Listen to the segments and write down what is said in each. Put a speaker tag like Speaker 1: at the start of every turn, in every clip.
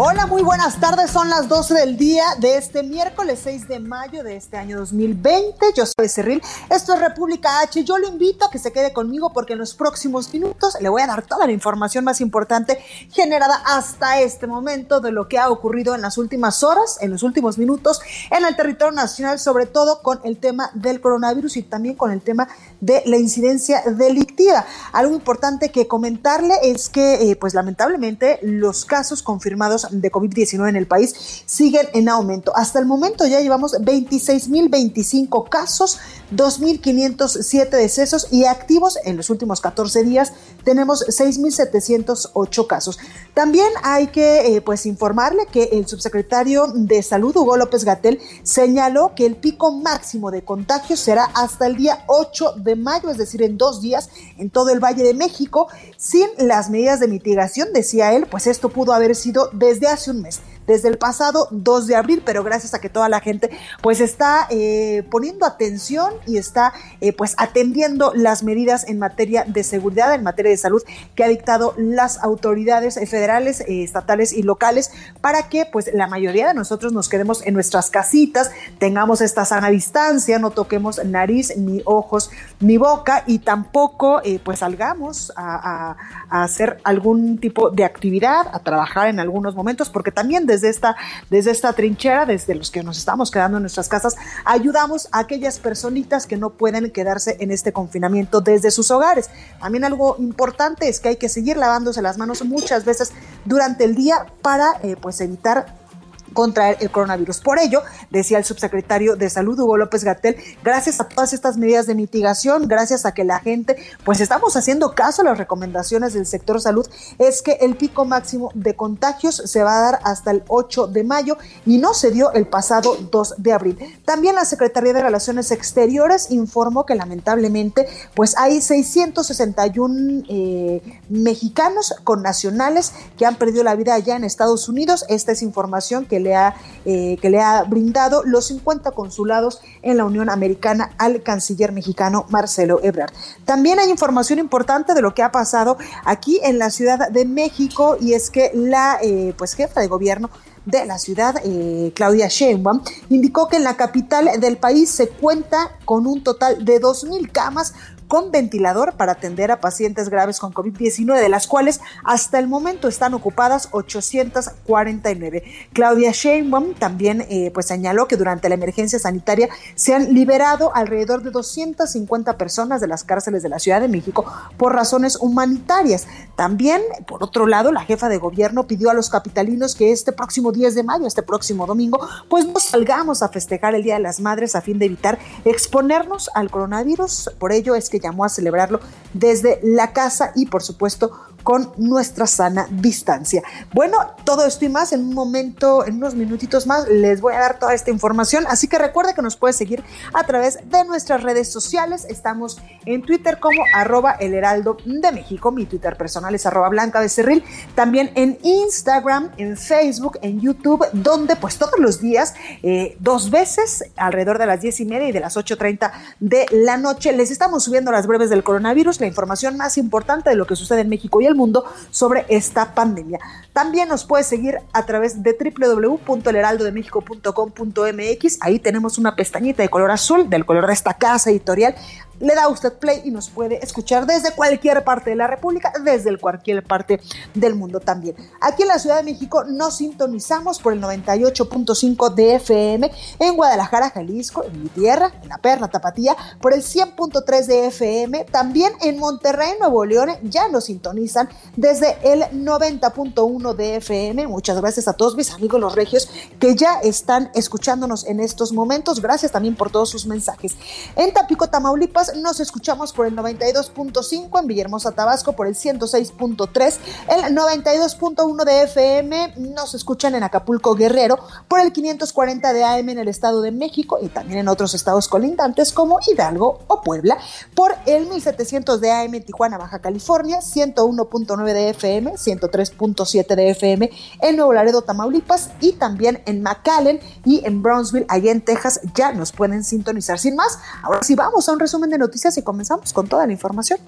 Speaker 1: Hola, muy buenas tardes. Son las 12 del día de este miércoles 6 de mayo de este año 2020. Yo soy Cerril. Esto es República H. Yo lo invito a que se quede conmigo porque en los próximos minutos le voy a dar toda la información más importante generada hasta este momento de lo que ha ocurrido en las últimas horas, en los últimos minutos en el territorio nacional, sobre todo con el tema del coronavirus y también con el tema de la incidencia delictiva. Algo importante que comentarle es que, eh, pues lamentablemente, los casos confirmados de COVID-19 en el país siguen en aumento. Hasta el momento ya llevamos 26.025 casos, 2.507 decesos y activos en los últimos 14 días tenemos 6.708 casos. También hay que eh, pues informarle que el subsecretario de Salud, Hugo López Gatel, señaló que el pico máximo de contagios será hasta el día 8 de mayo, es decir, en dos días en todo el Valle de México, sin las medidas de mitigación, decía él, pues esto pudo haber sido desde hace un mes desde el pasado 2 de abril, pero gracias a que toda la gente pues está eh, poniendo atención y está eh, pues atendiendo las medidas en materia de seguridad, en materia de salud que ha dictado las autoridades federales, eh, estatales y locales para que pues la mayoría de nosotros nos quedemos en nuestras casitas, tengamos esta sana distancia, no toquemos nariz, ni ojos, ni boca y tampoco pues salgamos a, a hacer algún tipo de actividad, a trabajar en algunos momentos, porque también desde desde esta, desde esta trinchera, desde los que nos estamos quedando en nuestras casas, ayudamos a aquellas personitas que no pueden quedarse en este confinamiento desde sus hogares. También algo importante es que hay que seguir lavándose las manos muchas veces durante el día para eh, pues evitar contraer el coronavirus. Por ello, decía el subsecretario de Salud, Hugo López Gatel, gracias a todas estas medidas de mitigación, gracias a que la gente, pues estamos haciendo caso a las recomendaciones del sector salud, es que el pico máximo de contagios se va a dar hasta el 8 de mayo y no se dio el pasado 2 de abril. También la Secretaría de Relaciones Exteriores informó que lamentablemente, pues hay 661 eh, mexicanos con nacionales que han perdido la vida allá en Estados Unidos. Esta es información que le ha, eh, que le ha brindado los 50 consulados en la Unión Americana al canciller mexicano Marcelo Ebrard. También hay información importante de lo que ha pasado aquí en la Ciudad de México y es que la eh, pues jefa de gobierno de la ciudad, eh, Claudia Sheinbaum, indicó que en la capital del país se cuenta con un total de 2.000 camas con ventilador para atender a pacientes graves con COVID-19, de las cuales hasta el momento están ocupadas 849. Claudia Sheinbaum también eh, pues señaló que durante la emergencia sanitaria se han liberado alrededor de 250 personas de las cárceles de la Ciudad de México por razones humanitarias. También, por otro lado, la jefa de gobierno pidió a los capitalinos que este próximo 10 de mayo, este próximo domingo, pues no salgamos a festejar el Día de las Madres a fin de evitar exponernos al coronavirus. Por ello es que llamó a celebrarlo desde la casa y por supuesto con nuestra sana distancia. Bueno, todo esto y más en un momento, en unos minutitos más, les voy a dar toda esta información. Así que recuerde que nos puede seguir a través de nuestras redes sociales. Estamos en Twitter como arroba el heraldo de México. Mi Twitter personal es arroba blanca becerril. También en Instagram, en Facebook, en YouTube, donde pues todos los días, eh, dos veces, alrededor de las diez y media y de las 8.30 de la noche, les estamos subiendo las breves del coronavirus, la información más importante de lo que sucede en México y el mundo sobre esta pandemia. También nos puede seguir a través de www.elheraldodemexico.com.mx. Ahí tenemos una pestañita de color azul, del color de esta casa editorial le da usted play y nos puede escuchar desde cualquier parte de la República, desde cualquier parte del mundo también. Aquí en la Ciudad de México nos sintonizamos por el 98.5 de FM, en Guadalajara, Jalisco, en mi tierra, en la Perla Tapatía, por el 100.3 de FM, también en Monterrey, Nuevo León, ya nos sintonizan desde el 90.1 de FM. Muchas gracias a todos mis amigos los regios que ya están escuchándonos en estos momentos. Gracias también por todos sus mensajes. En Tapico, Tamaulipas, nos escuchamos por el 92.5, en Villahermosa, Tabasco por el 106.3, el 92.1 de FM, nos escuchan en Acapulco, Guerrero por el 540 de AM en el Estado de México y también en otros estados colindantes como Hidalgo o Puebla, por el 1700 de AM en Tijuana, Baja California, 101.9 de FM, 103.7 de FM en Nuevo Laredo, Tamaulipas y también en McAllen y en Brownsville, allá en Texas, ya nos pueden sintonizar. Sin más, ahora sí vamos a un resumen de noticias y comenzamos con toda la información.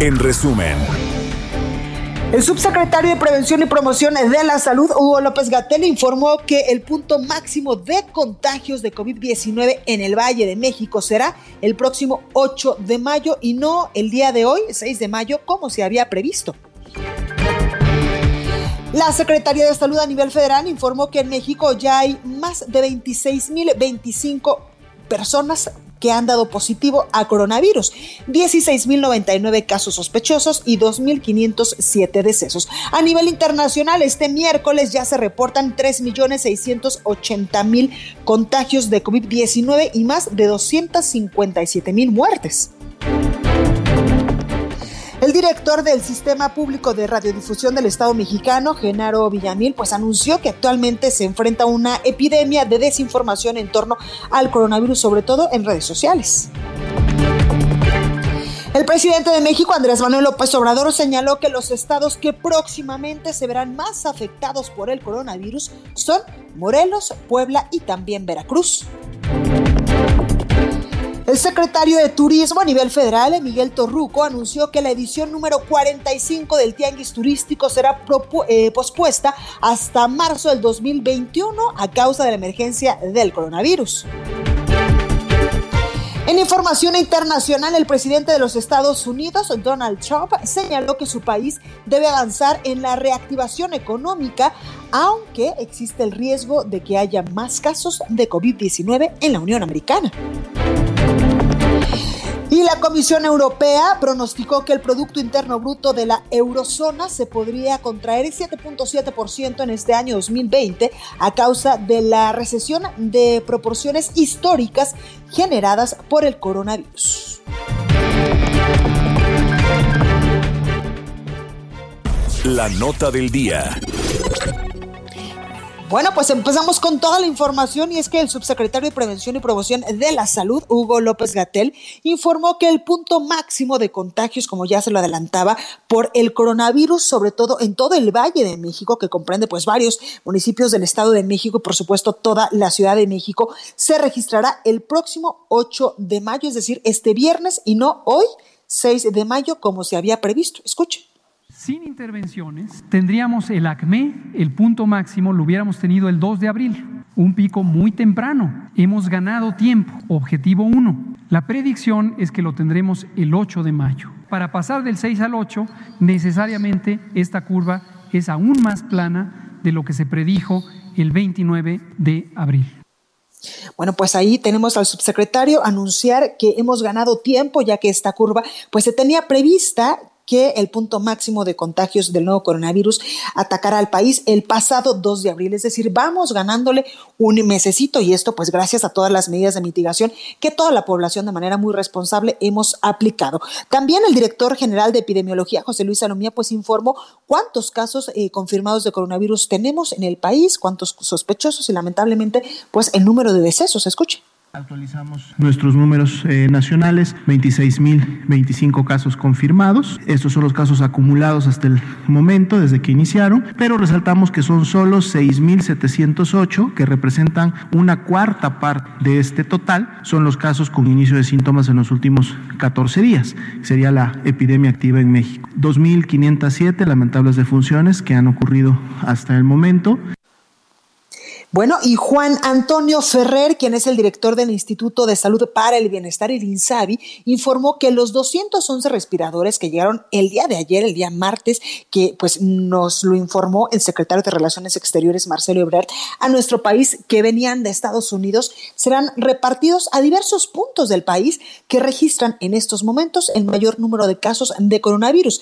Speaker 2: En resumen.
Speaker 1: El subsecretario de Prevención y Promoción de la Salud, Hugo López Gatel, informó que el punto máximo de contagios de COVID-19 en el Valle de México será el próximo 8 de mayo y no el día de hoy, 6 de mayo, como se había previsto. La Secretaría de Salud a nivel federal informó que en México ya hay más de 26.025 personas que han dado positivo a coronavirus, 16.099 casos sospechosos y 2.507 decesos. A nivel internacional, este miércoles ya se reportan 3.680.000 contagios de COVID-19 y más de 257.000 muertes. El director del Sistema Público de Radiodifusión del Estado mexicano, Genaro Villamil, pues anunció que actualmente se enfrenta a una epidemia de desinformación en torno al coronavirus, sobre todo en redes sociales. El presidente de México, Andrés Manuel López Obrador, señaló que los estados que próximamente se verán más afectados por el coronavirus son Morelos, Puebla y también Veracruz. El secretario de Turismo a nivel federal, Miguel Torruco, anunció que la edición número 45 del Tianguis Turístico será eh, pospuesta hasta marzo del 2021 a causa de la emergencia del coronavirus. En información internacional, el presidente de los Estados Unidos, Donald Trump, señaló que su país debe avanzar en la reactivación económica, aunque existe el riesgo de que haya más casos de COVID-19 en la Unión Americana. Y la Comisión Europea pronosticó que el Producto Interno Bruto de la eurozona se podría contraer el 7.7% en este año 2020 a causa de la recesión de proporciones históricas generadas por el coronavirus.
Speaker 2: La nota del día.
Speaker 1: Bueno, pues empezamos con toda la información y es que el subsecretario de Prevención y Promoción de la Salud, Hugo López Gatel, informó que el punto máximo de contagios, como ya se lo adelantaba, por el coronavirus, sobre todo en todo el Valle de México, que comprende pues varios municipios del Estado de México y por supuesto toda la Ciudad de México, se registrará el próximo 8 de mayo, es decir, este viernes y no hoy, 6 de mayo, como se había previsto. Escuche.
Speaker 3: Sin intervenciones, tendríamos el ACME, el punto máximo, lo hubiéramos tenido el 2 de abril, un pico muy temprano. Hemos ganado tiempo. Objetivo 1. La predicción es que lo tendremos el 8 de mayo. Para pasar del 6 al 8, necesariamente esta curva es aún más plana de lo que se predijo el 29 de abril.
Speaker 1: Bueno, pues ahí tenemos al subsecretario anunciar que hemos ganado tiempo ya que esta curva pues se tenía prevista que el punto máximo de contagios del nuevo coronavirus atacará al país el pasado 2 de abril. Es decir, vamos ganándole un mesecito y esto pues gracias a todas las medidas de mitigación que toda la población de manera muy responsable hemos aplicado. También el director general de epidemiología, José Luis Salomía, pues informó cuántos casos eh, confirmados de coronavirus tenemos en el país, cuántos sospechosos y lamentablemente pues el número de decesos. Escuche.
Speaker 4: Actualizamos nuestros números eh, nacionales, 26.025 casos confirmados. Estos son los casos acumulados hasta el momento, desde que iniciaron, pero resaltamos que son solo 6.708, que representan una cuarta parte de este total. Son los casos con inicio de síntomas en los últimos 14 días. Sería la epidemia activa en México. 2.507 lamentables defunciones que han ocurrido hasta el momento.
Speaker 1: Bueno, y Juan Antonio Ferrer, quien es el director del Instituto de Salud para el Bienestar, el INSABI, informó que los 211 respiradores que llegaron el día de ayer, el día martes, que pues nos lo informó el secretario de Relaciones Exteriores, Marcelo Ebrard, a nuestro país, que venían de Estados Unidos, serán repartidos a diversos puntos del país que registran en estos momentos el mayor número de casos de coronavirus.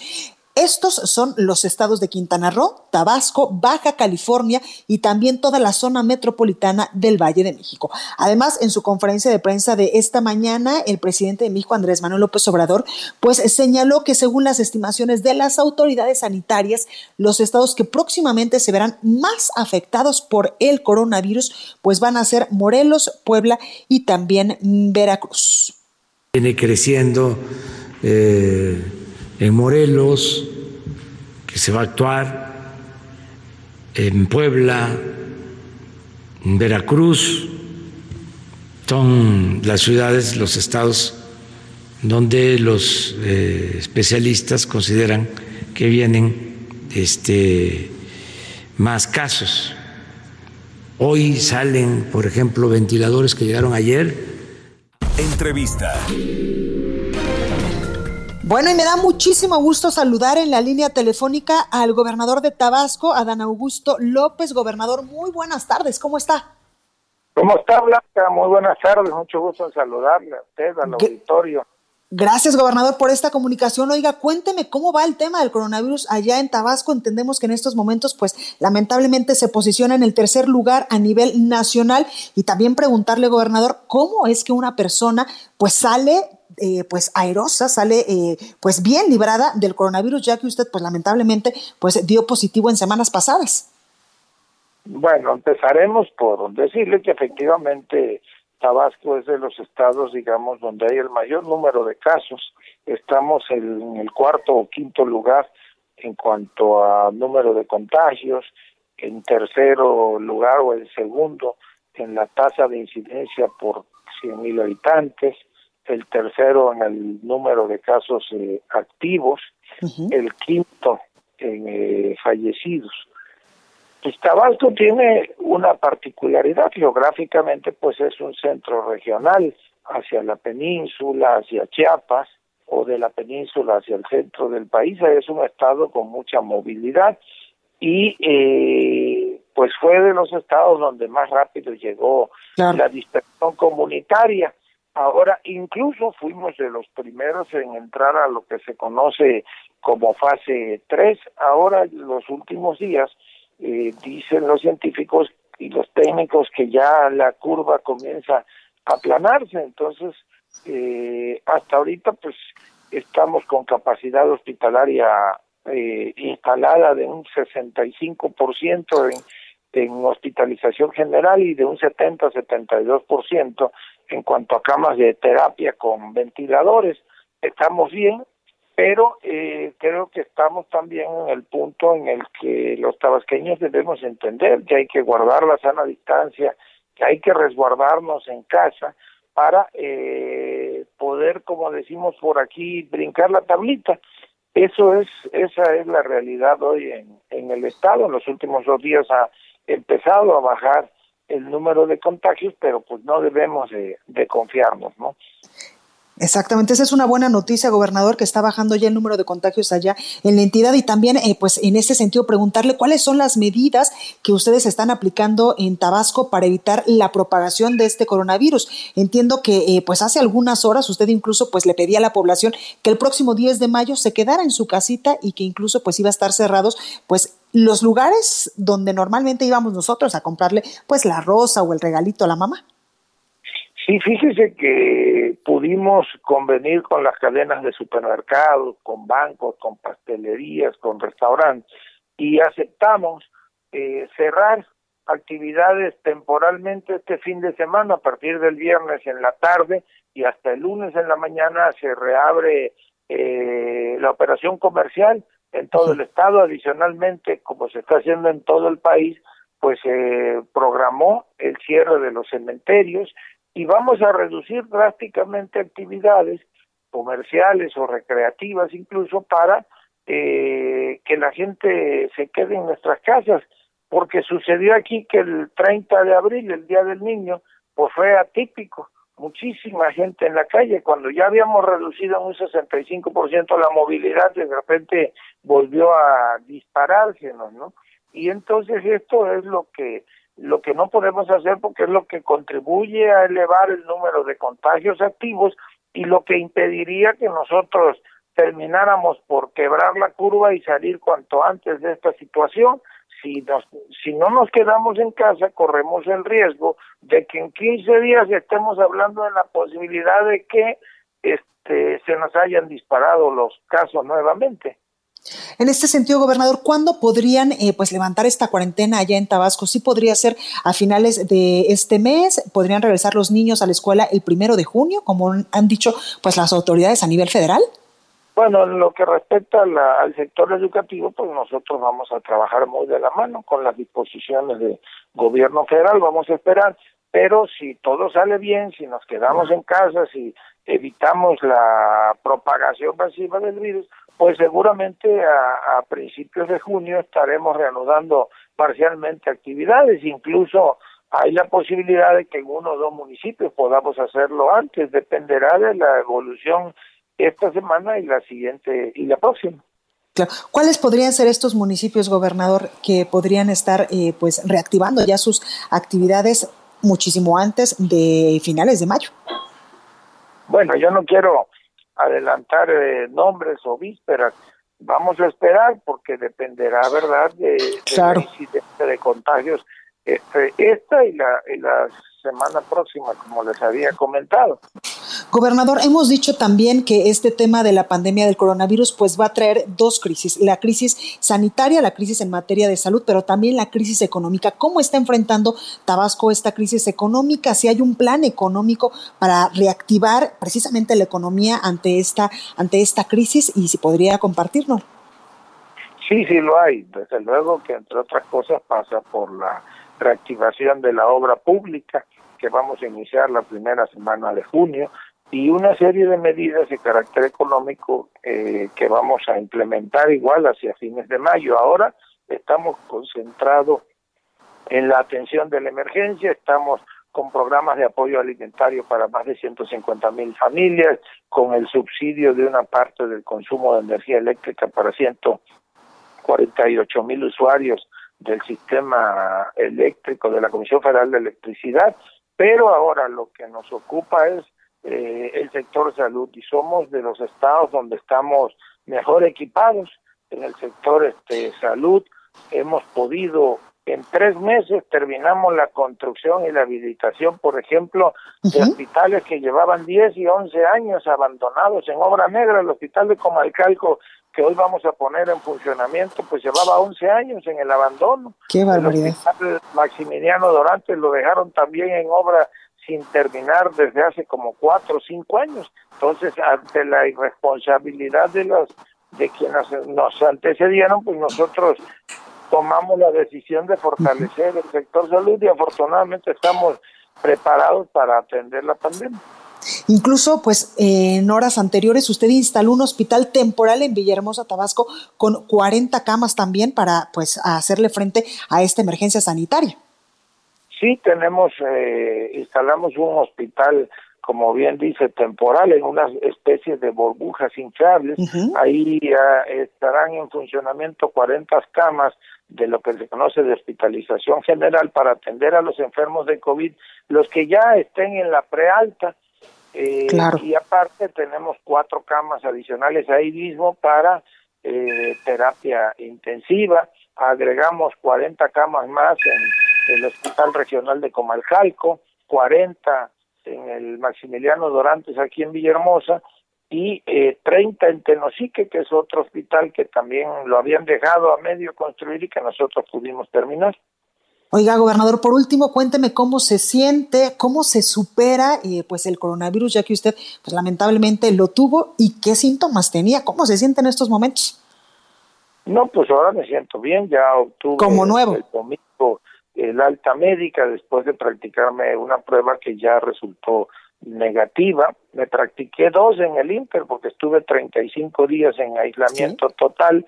Speaker 1: Estos son los estados de Quintana Roo, Tabasco, Baja California y también toda la zona metropolitana del Valle de México. Además, en su conferencia de prensa de esta mañana, el presidente de México, Andrés Manuel López Obrador, pues señaló que según las estimaciones de las autoridades sanitarias, los estados que próximamente se verán más afectados por el coronavirus, pues van a ser Morelos, Puebla y también Veracruz.
Speaker 5: Viene creciendo. Eh en Morelos, que se va a actuar, en Puebla, en Veracruz, son las ciudades, los estados donde los eh, especialistas consideran que vienen este, más casos. Hoy salen, por ejemplo, ventiladores que llegaron ayer.
Speaker 2: Entrevista.
Speaker 1: Bueno, y me da muchísimo gusto saludar en la línea telefónica al gobernador de Tabasco, Adán Augusto López. Gobernador, muy buenas tardes, ¿cómo está?
Speaker 6: ¿Cómo está, Blanca? Muy buenas tardes, mucho gusto en saludarle a usted, al auditorio.
Speaker 1: Gracias, gobernador, por esta comunicación. Oiga, cuénteme cómo va el tema del coronavirus allá en Tabasco. Entendemos que en estos momentos, pues, lamentablemente se posiciona en el tercer lugar a nivel nacional. Y también preguntarle, gobernador, cómo es que una persona, pues, sale eh, pues airosa, sale eh, pues bien librada del coronavirus, ya que usted pues lamentablemente pues dio positivo en semanas pasadas.
Speaker 6: Bueno, empezaremos por decirle que efectivamente Tabasco es de los estados, digamos, donde hay el mayor número de casos. Estamos en el cuarto o quinto lugar en cuanto a número de contagios, en tercero lugar o en segundo en la tasa de incidencia por 100.000 habitantes, el tercero en el número de casos eh, activos, el quinto en eh, fallecidos. Pues Tabasco tiene una particularidad geográficamente, pues es un centro regional hacia la península, hacia Chiapas, o de la península hacia el centro del país, es un estado con mucha movilidad y eh, pues fue de los estados donde más rápido llegó la dispersión comunitaria. Ahora, incluso fuimos de los primeros en entrar a lo que se conoce como fase 3. Ahora, los últimos días, eh, dicen los científicos y los técnicos que ya la curva comienza a aplanarse. Entonces, eh, hasta ahorita, pues, estamos con capacidad hospitalaria eh, instalada de un 65% en en hospitalización general y de un 70-72% en cuanto a camas de terapia con ventiladores. Estamos bien, pero eh, creo que estamos también en el punto en el que los tabasqueños debemos entender que hay que guardar la sana distancia, que hay que resguardarnos en casa para eh, poder, como decimos por aquí, brincar la tablita. Eso es, esa es la realidad hoy en, en el estado. En los últimos dos días ha empezado a bajar el número de contagios, pero pues no debemos de, confiarnos, ¿no?
Speaker 1: Exactamente, esa es una buena noticia, gobernador, que está bajando ya el número de contagios allá en la entidad y también, eh, pues, en ese sentido, preguntarle cuáles son las medidas que ustedes están aplicando en Tabasco para evitar la propagación de este coronavirus. Entiendo que, eh, pues, hace algunas horas usted incluso, pues, le pedía a la población que el próximo 10 de mayo se quedara en su casita y que incluso, pues, iba a estar cerrados, pues, los lugares donde normalmente íbamos nosotros a comprarle pues la rosa o el regalito a la mamá.
Speaker 6: Sí, fíjese que pudimos convenir con las cadenas de supermercados, con bancos, con pastelerías, con restaurantes y aceptamos eh, cerrar actividades temporalmente este fin de semana a partir del viernes en la tarde y hasta el lunes en la mañana se reabre eh, la operación comercial en todo el estado. Adicionalmente, como se está haciendo en todo el país, pues se programó el cierre de los cementerios y vamos a reducir drásticamente actividades comerciales o recreativas incluso para eh, que la gente se quede en nuestras casas. porque sucedió aquí que el 30 de abril, el Día del Niño, pues fue atípico, muchísima gente en la calle, cuando ya habíamos reducido un 65% la movilidad, de repente volvió a dispararse, ¿no? Y entonces esto es lo que lo que no podemos hacer porque es lo que contribuye a elevar el número de contagios activos y lo que impediría que nosotros termináramos por quebrar la curva y salir cuanto antes de esta situación. Si, nos, si no nos quedamos en casa, corremos el riesgo de que en 15 días estemos hablando de la posibilidad de que este, se nos hayan disparado los casos nuevamente.
Speaker 1: En este sentido, gobernador, ¿cuándo podrían eh, pues levantar esta cuarentena allá en Tabasco? ¿Sí podría ser a finales de este mes? ¿Podrían regresar los niños a la escuela el primero de junio, como han dicho pues las autoridades a nivel federal?
Speaker 6: Bueno, en lo que respecta al sector educativo, pues nosotros vamos a trabajar muy de la mano con las disposiciones del gobierno federal, vamos a esperar, pero si todo sale bien, si nos quedamos en casa, si evitamos la propagación masiva del virus, pues seguramente a, principios de junio estaremos reanudando parcialmente actividades, incluso hay la posibilidad de que en uno o dos municipios podamos hacerlo antes, dependerá de la evolución esta semana y la siguiente y la próxima.
Speaker 1: ¿Cuáles podrían ser estos municipios, gobernador, que podrían estar eh, pues reactivando ya sus actividades muchísimo antes de finales de mayo?
Speaker 6: Bueno, yo no quiero adelantar eh, nombres o vísperas. Vamos a esperar porque dependerá, ¿verdad?, de, claro. de contagios este, esta y la, y la semana próxima, como les había comentado.
Speaker 1: Gobernador, hemos dicho también que este tema de la pandemia del coronavirus pues va a traer dos crisis, la crisis sanitaria, la crisis en materia de salud, pero también la crisis económica. ¿Cómo está enfrentando Tabasco esta crisis económica? Si hay un plan económico para reactivar precisamente la economía ante esta ante esta crisis y si podría compartirlo.
Speaker 6: Sí, sí lo hay. Desde luego que entre otras cosas pasa por la reactivación de la obra pública que vamos a iniciar la primera semana de junio y una serie de medidas de carácter económico eh, que vamos a implementar igual hacia fines de mayo. Ahora estamos concentrados en la atención de la emergencia, estamos con programas de apoyo alimentario para más de 150 mil familias, con el subsidio de una parte del consumo de energía eléctrica para 148 mil usuarios del sistema eléctrico de la Comisión Federal de Electricidad, pero ahora lo que nos ocupa es eh, el sector salud y somos de los estados donde estamos mejor equipados en el sector este salud hemos podido en tres meses terminamos la construcción y la habilitación, por ejemplo, de hospitales que llevaban 10 y 11 años abandonados en obra negra. El hospital de Comalcalco, que hoy vamos a poner en funcionamiento, pues llevaba 11 años en el abandono.
Speaker 1: Qué barbaridad.
Speaker 6: El Maximiliano Dorantes lo dejaron también en obra sin terminar desde hace como cuatro o cinco años. Entonces, ante la irresponsabilidad de los de quienes nos antecedieron, pues nosotros tomamos la decisión de fortalecer el sector salud y afortunadamente estamos preparados para atender la pandemia.
Speaker 1: Incluso, pues, en horas anteriores usted instaló un hospital temporal en Villahermosa, Tabasco, con 40 camas también para, pues, hacerle frente a esta emergencia sanitaria.
Speaker 6: Sí, tenemos, eh, instalamos un hospital, como bien dice, temporal en unas especies de burbujas inflables. Ahí estarán en funcionamiento 40 camas de lo que se conoce de hospitalización general para atender a los enfermos de COVID, los que ya estén en la prealta. Eh, Y aparte tenemos cuatro camas adicionales ahí mismo para eh, terapia intensiva. Agregamos 40 camas más en el Hospital Regional de Comalcalco, 40 en el Maximiliano Dorantes aquí en Villahermosa y eh, 30 en Tenosique, que es otro hospital que también lo habían dejado a medio construir y que nosotros pudimos terminar.
Speaker 1: Oiga, gobernador, por último, cuénteme cómo se siente, cómo se supera eh, pues el coronavirus, ya que usted pues, lamentablemente lo tuvo y qué síntomas tenía, cómo se siente en estos momentos.
Speaker 6: No, pues ahora me siento bien, ya obtuve
Speaker 1: como nuevo.
Speaker 6: el domingo el alta médica después de practicarme una prueba que ya resultó negativa. Me practiqué dos en el Inter porque estuve 35 días en aislamiento total.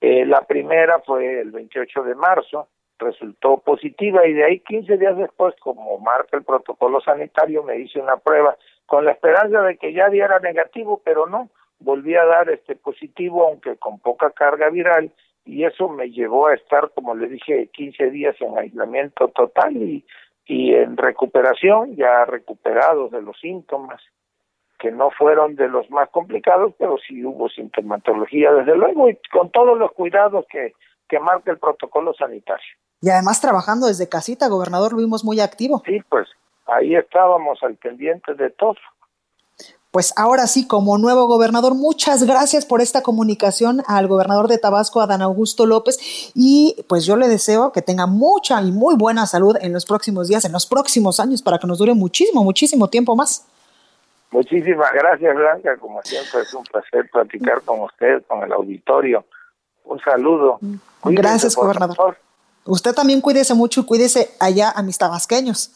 Speaker 6: Eh, la primera fue el 28 de marzo resultó positiva y de ahí 15 días después, como marca el protocolo sanitario, me hice una prueba con la esperanza de que ya diera negativo, pero no, volví a dar este positivo, aunque con poca carga viral, y eso me llevó a estar, como le dije, 15 días en aislamiento total y, y en recuperación, ya recuperado de los síntomas, que no fueron de los más complicados, pero sí hubo sintomatología, desde luego, y con todos los cuidados que, que marca el protocolo sanitario.
Speaker 1: Y además trabajando desde casita, gobernador, lo vimos muy activo.
Speaker 6: Sí, pues ahí estábamos al pendiente de todo.
Speaker 1: Pues ahora sí, como nuevo gobernador, muchas gracias por esta comunicación al gobernador de Tabasco, Adán Augusto López, y pues yo le deseo que tenga mucha y muy buena salud en los próximos días, en los próximos años, para que nos dure muchísimo, muchísimo tiempo más.
Speaker 6: Muchísimas gracias, Blanca. Como siempre, es un placer platicar con usted, con el auditorio. Un saludo.
Speaker 1: Cuídese, gracias, gobernador. Usted también cuídese mucho y cuídese allá a mis tabasqueños.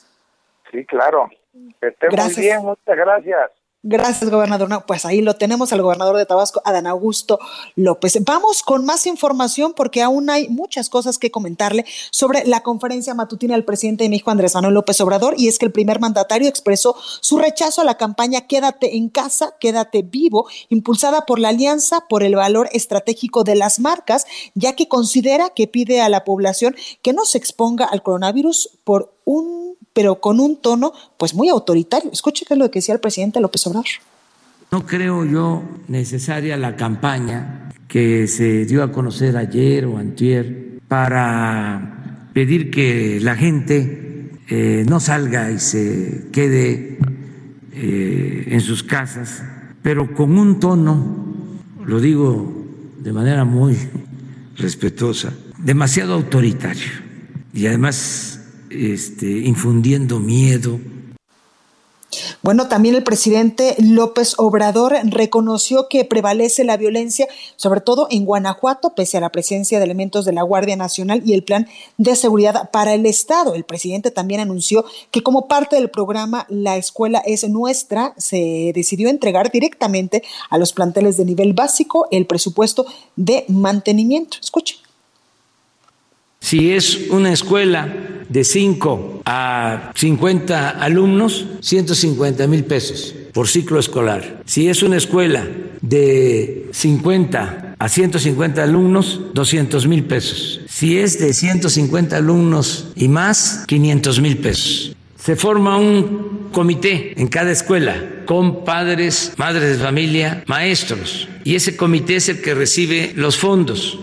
Speaker 6: Sí, claro. Que esté muy bien, muchas gracias.
Speaker 1: Gracias, gobernador. No, pues ahí lo tenemos al gobernador de Tabasco, Adán Augusto López. Vamos con más información porque aún hay muchas cosas que comentarle sobre la conferencia matutina del presidente de México, Andrés Manuel López Obrador, y es que el primer mandatario expresó su rechazo a la campaña Quédate en casa, quédate vivo, impulsada por la Alianza por el Valor Estratégico de las Marcas, ya que considera que pide a la población que no se exponga al coronavirus por un pero con un tono pues muy autoritario. Escuche qué es lo que decía el presidente López Obrador.
Speaker 5: No creo yo necesaria la campaña que se dio a conocer ayer o antier para pedir que la gente eh, no salga y se quede eh, en sus casas, pero con un tono, lo digo de manera muy respetuosa, demasiado autoritario y además este, infundiendo miedo.
Speaker 1: Bueno, también el presidente López Obrador reconoció que prevalece la violencia, sobre todo en Guanajuato, pese a la presencia de elementos de la Guardia Nacional y el plan de seguridad para el Estado. El presidente también anunció que como parte del programa La Escuela es Nuestra, se decidió entregar directamente a los planteles de nivel básico el presupuesto de mantenimiento. Escuchen.
Speaker 5: Si es una escuela de 5 a 50 alumnos, 150 mil pesos por ciclo escolar. Si es una escuela de 50 a 150 alumnos, 200 mil pesos. Si es de 150 alumnos y más, 500 mil pesos. Se forma un comité en cada escuela con padres, madres de familia, maestros. Y ese comité es el que recibe los fondos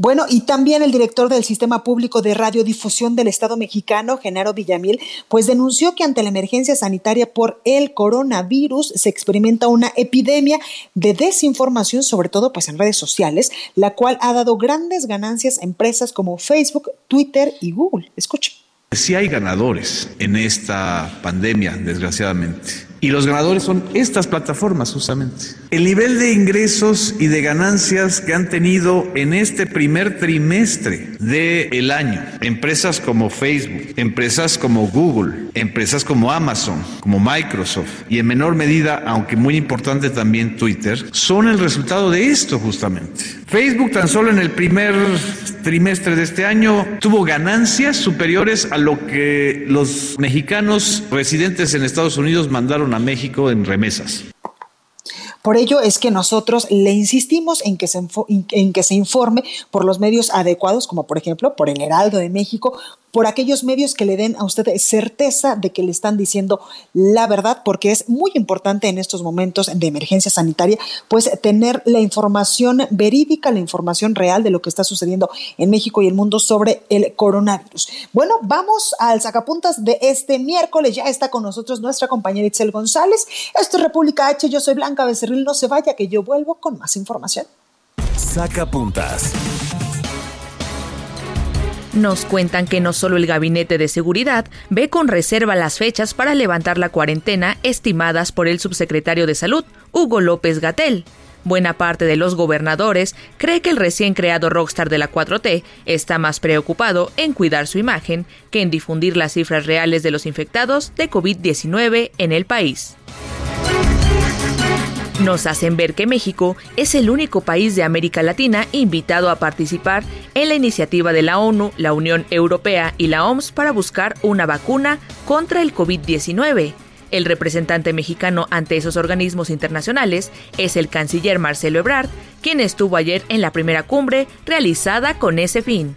Speaker 1: bueno, y también el director del Sistema Público de Radiodifusión del Estado mexicano, Genaro Villamil, pues denunció que ante la emergencia sanitaria por el coronavirus se experimenta una epidemia de desinformación, sobre todo pues en redes sociales, la cual ha dado grandes ganancias a empresas como Facebook, Twitter y Google. Escuchen.
Speaker 7: Sí hay ganadores en esta pandemia, desgraciadamente. Y los ganadores son estas plataformas, justamente. El nivel de ingresos y de ganancias que han tenido en este primer trimestre del año, empresas como Facebook, empresas como Google, empresas como Amazon, como Microsoft y en menor medida, aunque muy importante también Twitter, son el resultado de esto justamente. Facebook tan solo en el primer trimestre de este año tuvo ganancias superiores a lo que los mexicanos residentes en Estados Unidos mandaron a México en remesas.
Speaker 1: Por ello es que nosotros le insistimos en que, se en que se informe por los medios adecuados, como por ejemplo por el Heraldo de México, por aquellos medios que le den a usted certeza de que le están diciendo la verdad, porque es muy importante en estos momentos de emergencia sanitaria, pues tener la información verídica, la información real de lo que está sucediendo en México y el mundo sobre el coronavirus. Bueno, vamos al sacapuntas de este miércoles. Ya está con nosotros nuestra compañera Itzel González. Esto es República H. Yo soy Blanca Becerril. No se vaya, que yo vuelvo con más información.
Speaker 2: Sacapuntas.
Speaker 8: Nos cuentan que no solo el Gabinete de Seguridad ve con reserva las fechas para levantar la cuarentena estimadas por el subsecretario de Salud, Hugo López Gatel. Buena parte de los gobernadores cree que el recién creado rockstar de la 4T está más preocupado en cuidar su imagen que en difundir las cifras reales de los infectados de COVID-19 en el país. Nos hacen ver que México es el único país de América Latina invitado a participar en la iniciativa de la ONU, la Unión Europea y la OMS para buscar una vacuna contra el COVID-19. El representante mexicano ante esos organismos internacionales es el canciller Marcelo Ebrard, quien estuvo ayer en la primera cumbre realizada con ese fin.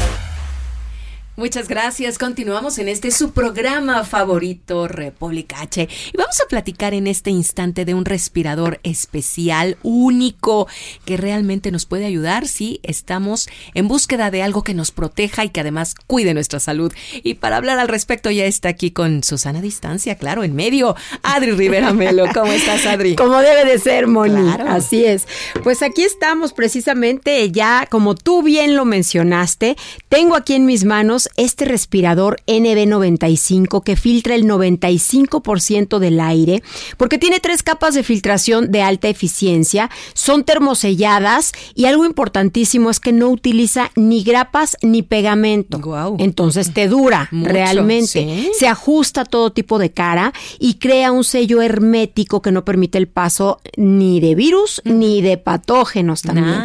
Speaker 9: Muchas gracias. Continuamos en este su programa favorito, República H. Y vamos a platicar en este instante de un respirador especial, único, que realmente nos puede ayudar si estamos en búsqueda de algo que nos proteja y que además cuide nuestra salud. Y para hablar al respecto ya está aquí con Susana Distancia, claro, en medio. Adri Rivera Melo, ¿cómo estás, Adri?
Speaker 10: Como debe de ser, Moni. Así es. Pues aquí estamos precisamente ya, como tú bien lo mencionaste, tengo aquí en mis manos este respirador NB95 que filtra el 95% del aire, porque tiene tres capas de filtración de alta eficiencia, son termoselladas y algo importantísimo es que no utiliza ni grapas ni pegamento. Entonces te dura realmente. Se ajusta a todo tipo de cara y crea un sello hermético que no permite el paso ni de virus ni de patógenos también.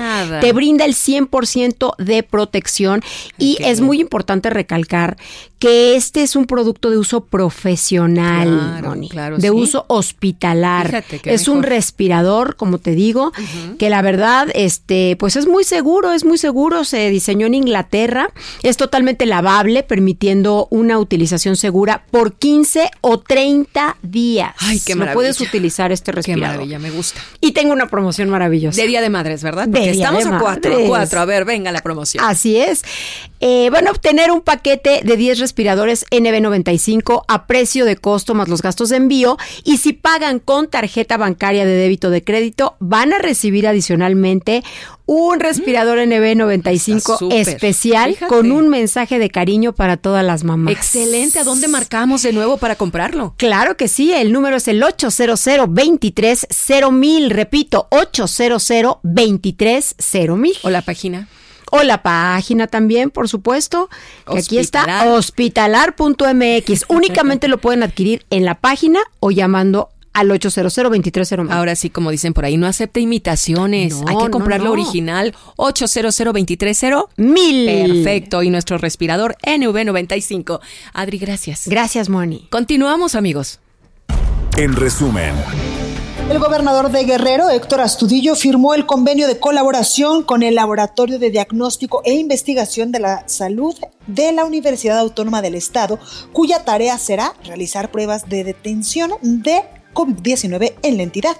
Speaker 10: Te brinda el 100% de protección y es muy importante recalcar que este es un producto de uso profesional, de uso hospitalar. es un respirador, como te digo, que la verdad, este, pues es muy seguro, es muy seguro. Se diseñó en Inglaterra, es totalmente lavable, permitiendo una utilización segura por 15 o 30 días.
Speaker 9: Ay, qué
Speaker 10: maravilla. puedes utilizar este respirador.
Speaker 9: Qué maravilla, me gusta.
Speaker 10: Y tengo una promoción maravillosa.
Speaker 9: De Día de Madres, ¿verdad? Porque estamos a cuatro, a cuatro. A ver, venga la promoción.
Speaker 10: Así es. Eh, van a obtener un paquete de 10 respiradores NB95 a precio de costo más los gastos de envío y si pagan con tarjeta bancaria de débito de crédito van a recibir adicionalmente un respirador NB95 especial con un mensaje de cariño para todas las mamás.
Speaker 9: Excelente. ¿A dónde marcamos de nuevo para comprarlo?
Speaker 10: Claro que sí. El número es el 800 23 mil. Repito, 800 23 mil.
Speaker 9: ¿O la página?
Speaker 10: O la página también, por supuesto, que aquí está hospitalar.mx. Únicamente lo pueden adquirir en la página o llamando al 800 2301
Speaker 9: Ahora sí, como dicen por ahí, no acepta imitaciones. Hay que comprar lo original. 800 2301
Speaker 10: Mil.
Speaker 9: Perfecto. Y nuestro respirador NV95. Adri, gracias.
Speaker 10: Gracias, Moni.
Speaker 9: Continuamos, amigos.
Speaker 2: En resumen.
Speaker 1: El gobernador de Guerrero, Héctor Astudillo, firmó el convenio de colaboración con el Laboratorio de Diagnóstico e Investigación de la Salud de la Universidad Autónoma del Estado, cuya tarea será realizar pruebas de detención de COVID-19 en la entidad.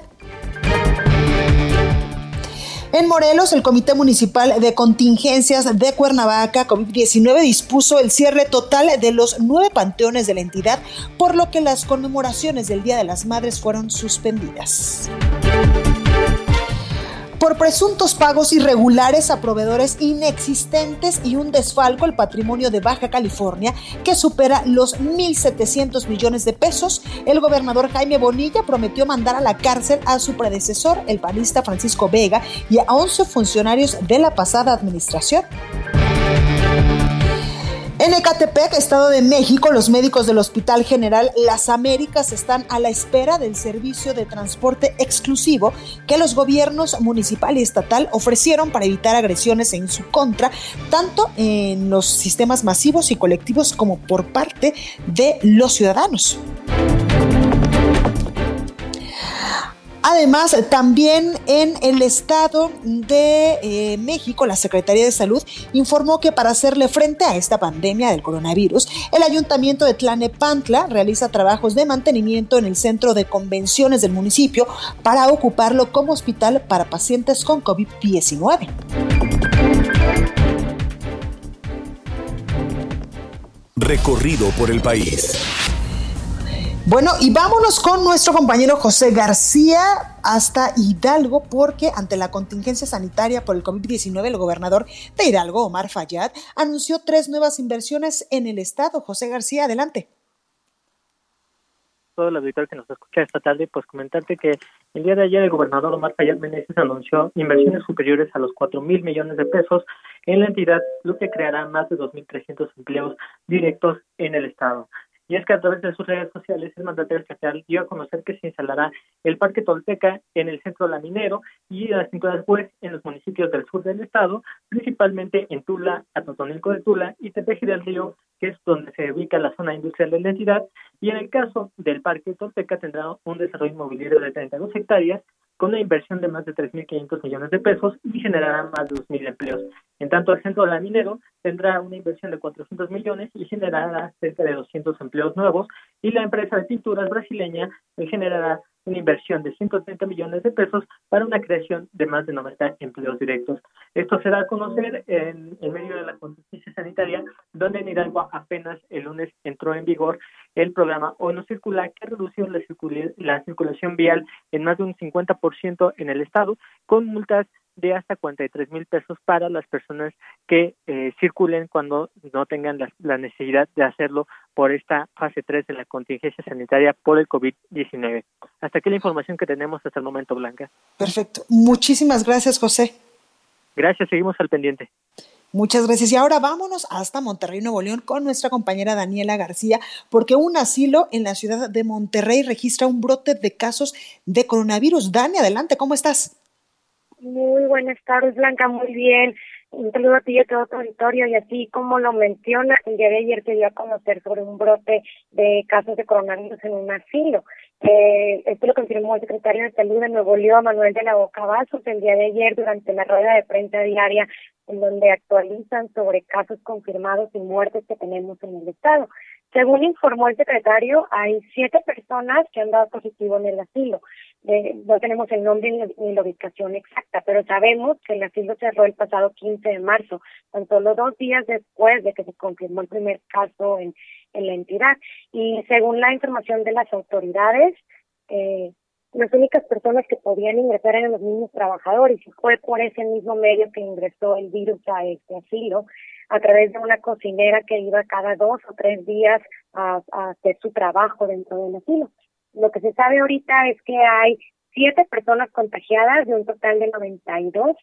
Speaker 1: En Morelos, el Comité Municipal de Contingencias de Cuernavaca COVID-19 dispuso el cierre total de los nueve panteones de la entidad, por lo que las conmemoraciones del Día de las Madres fueron suspendidas por presuntos pagos irregulares a proveedores inexistentes y un desfalco al patrimonio de Baja California que supera los 1.700 millones de pesos, el gobernador Jaime Bonilla prometió mandar a la cárcel a su predecesor, el panista Francisco Vega, y a 11 funcionarios de la pasada administración. En Ecatepec, Estado de México, los médicos del Hospital General Las Américas están a la espera del servicio de transporte exclusivo que los gobiernos municipal y estatal ofrecieron para evitar agresiones en su contra, tanto en los sistemas masivos y colectivos como por parte de los ciudadanos. Además, también en el Estado de eh, México, la Secretaría de Salud informó que para hacerle frente a esta pandemia del coronavirus, el Ayuntamiento de Tlanepantla realiza trabajos de mantenimiento en el centro de convenciones del municipio para ocuparlo como hospital para pacientes con COVID-19.
Speaker 2: Recorrido por el país.
Speaker 1: Bueno, y vámonos con nuestro compañero José García hasta Hidalgo, porque ante la contingencia sanitaria por el COVID-19, el gobernador de Hidalgo, Omar Fayad, anunció tres nuevas inversiones en el estado. José García, adelante
Speaker 11: todo el auditorio que nos escucha esta tarde, pues comentarte que el día de ayer el gobernador Omar Fayad Meneses anunció inversiones superiores a los 4 mil millones de pesos en la entidad, lo que creará más de 2.300 empleos directos en el Estado. Y es que a través de sus redes sociales el mandatario estatal dio a conocer que se instalará el Parque Tolteca en el centro laminero y a las cinco después en los municipios del sur del estado, principalmente en Tula, Atotonilco de Tula y Tepeji del Río, que es donde se ubica la zona industrial de la entidad. Y en el caso del Parque Tolteca tendrá un desarrollo inmobiliario de 32 hectáreas con una inversión de más de 3.500 millones de pesos y generará más de 2.000 empleos. En tanto, el centro laminero tendrá una inversión de 400 millones y generará cerca de 200 empleos nuevos y la empresa de pinturas brasileña generará una inversión de 130 millones de pesos para una creación de más de 90 empleos directos. Esto se da a conocer en, medio de la contingencia sanitaria, donde en Hidalgo apenas el lunes entró en vigor el programa Hoy no circula, que redució la circulación vial en más de un 50% en el estado, con multas de hasta 43 mil pesos para las personas que eh, circulen cuando no tengan la, necesidad de hacerlo por esta fase 3 de la contingencia sanitaria por el COVID-19. Hasta aquí la información que tenemos hasta el momento, Blanca.
Speaker 1: Perfecto. Muchísimas gracias, José.
Speaker 11: Gracias, seguimos al pendiente.
Speaker 1: Muchas gracias. Y ahora vámonos hasta Monterrey, Nuevo León, con nuestra compañera Daniela García, porque un asilo en la ciudad de Monterrey registra un brote de casos de coronavirus. Dani, adelante, ¿cómo estás?
Speaker 12: Muy buenas tardes, Blanca, muy bien. Un saludo a ti y a todo tu auditorio. Y así como lo menciona, el día de ayer se dio a conocer sobre un brote de casos de coronavirus en un asilo. Eh, esto lo confirmó el secretario de Salud de Nuevo León, Manuel de la Boca Vasos, el día de ayer durante la rueda de prensa diaria, en donde actualizan sobre casos confirmados y muertes que tenemos en el Estado. Según informó el secretario, hay siete personas que han dado positivo en el asilo. no tenemos el nombre ni la ubicación exacta, pero sabemos que el asilo cerró el pasado 15 de marzo, tan solo dos días después de que se confirmó el primer caso en, en la entidad. Y según la información de las autoridades, eh, las únicas personas que podían ingresar eran los mismos trabajadores y fue por ese mismo medio que ingresó el virus a este asilo a través de una cocinera que iba cada dos o tres días a, hacer su trabajo dentro del asilo. Lo que se sabe ahorita es que hay siete personas contagiadas de un total de 92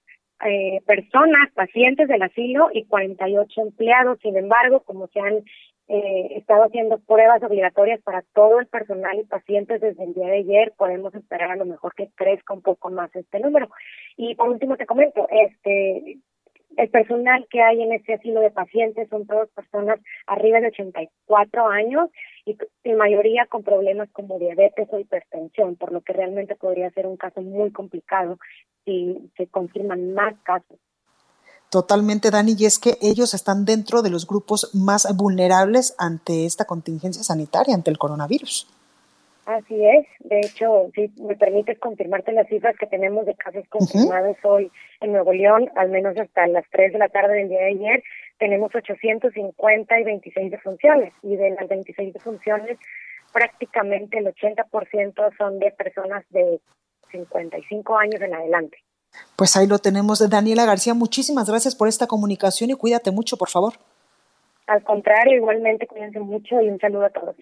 Speaker 12: eh, personas, pacientes del asilo y 48 empleados. Sin embargo, como se han eh, estado haciendo pruebas obligatorias para todo el personal y pacientes desde el día de ayer, podemos esperar a lo mejor que crezca un poco más este número. Y por último te comento, este el personal que hay en este asilo de pacientes son todas personas arriba de 84 años y en mayoría con problemas como diabetes o hipertensión, por lo que realmente podría ser un caso muy complicado si se confirman más casos.
Speaker 1: Totalmente, Dani, y es que ellos están dentro de los grupos más vulnerables ante esta contingencia sanitaria, ante el coronavirus.
Speaker 12: Así es. De hecho, si me permites confirmarte las cifras que tenemos de casos confirmados hoy en Nuevo León, al menos hasta las 3 de la tarde del día de ayer, tenemos 850 y 26 defunciones. Y de las 26 defunciones, prácticamente el 80% son de personas de 55 años en adelante.
Speaker 1: Pues ahí lo tenemos. Daniela García, muchísimas gracias por esta comunicación y cuídate mucho, por favor.
Speaker 12: Al contrario, igualmente cuídense mucho y un saludo a todos.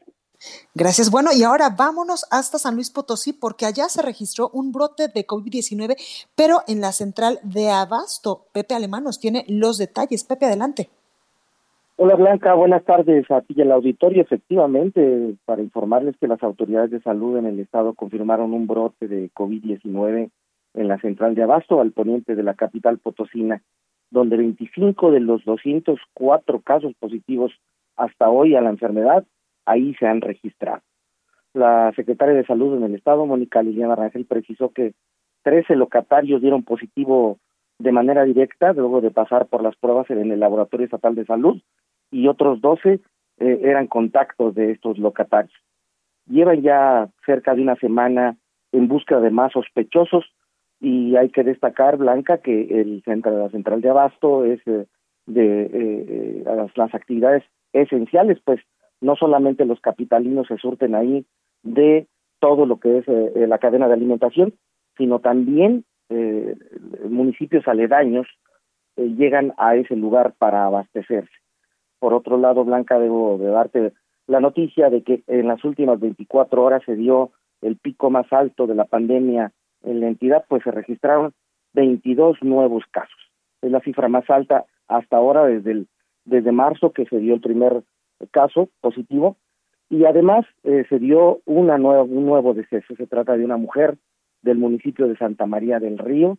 Speaker 1: Gracias. Bueno, y ahora vámonos hasta San Luis Potosí porque allá se registró un brote de COVID-19, pero en la central de Abasto. Pepe Alemán nos tiene los detalles. Pepe, adelante.
Speaker 13: Hola Blanca, buenas tardes a ti y al auditorio. Efectivamente, para informarles que las autoridades de salud en el estado confirmaron un brote de COVID-19 en la central de Abasto, al poniente de la capital potosina, donde 25 de los 204 casos positivos hasta hoy a la enfermedad ahí se han registrado. La secretaria de Salud en el Estado, Mónica Liliana Rangel, precisó que 13 locatarios dieron positivo de manera directa luego de pasar por las pruebas en el Laboratorio Estatal de Salud y otros 12 eh, eran contactos de estos locatarios. Llevan ya cerca de una semana en busca de más sospechosos y hay que destacar, Blanca, que el centro, la central de abasto es eh, de eh, las, las actividades esenciales, pues no solamente los capitalinos se surten ahí de todo lo que es eh, la cadena de alimentación, sino también eh, municipios aledaños eh, llegan a ese lugar para abastecerse. Por otro lado, Blanca, debo de darte la noticia de que en las últimas 24 horas se dio el pico más alto de la pandemia en la entidad, pues se registraron 22 nuevos casos. Es la cifra más alta hasta ahora desde el, desde marzo que se dio el primer caso positivo y además eh, se dio una nueva, un nuevo deceso. Se trata de una mujer del municipio de Santa María del Río,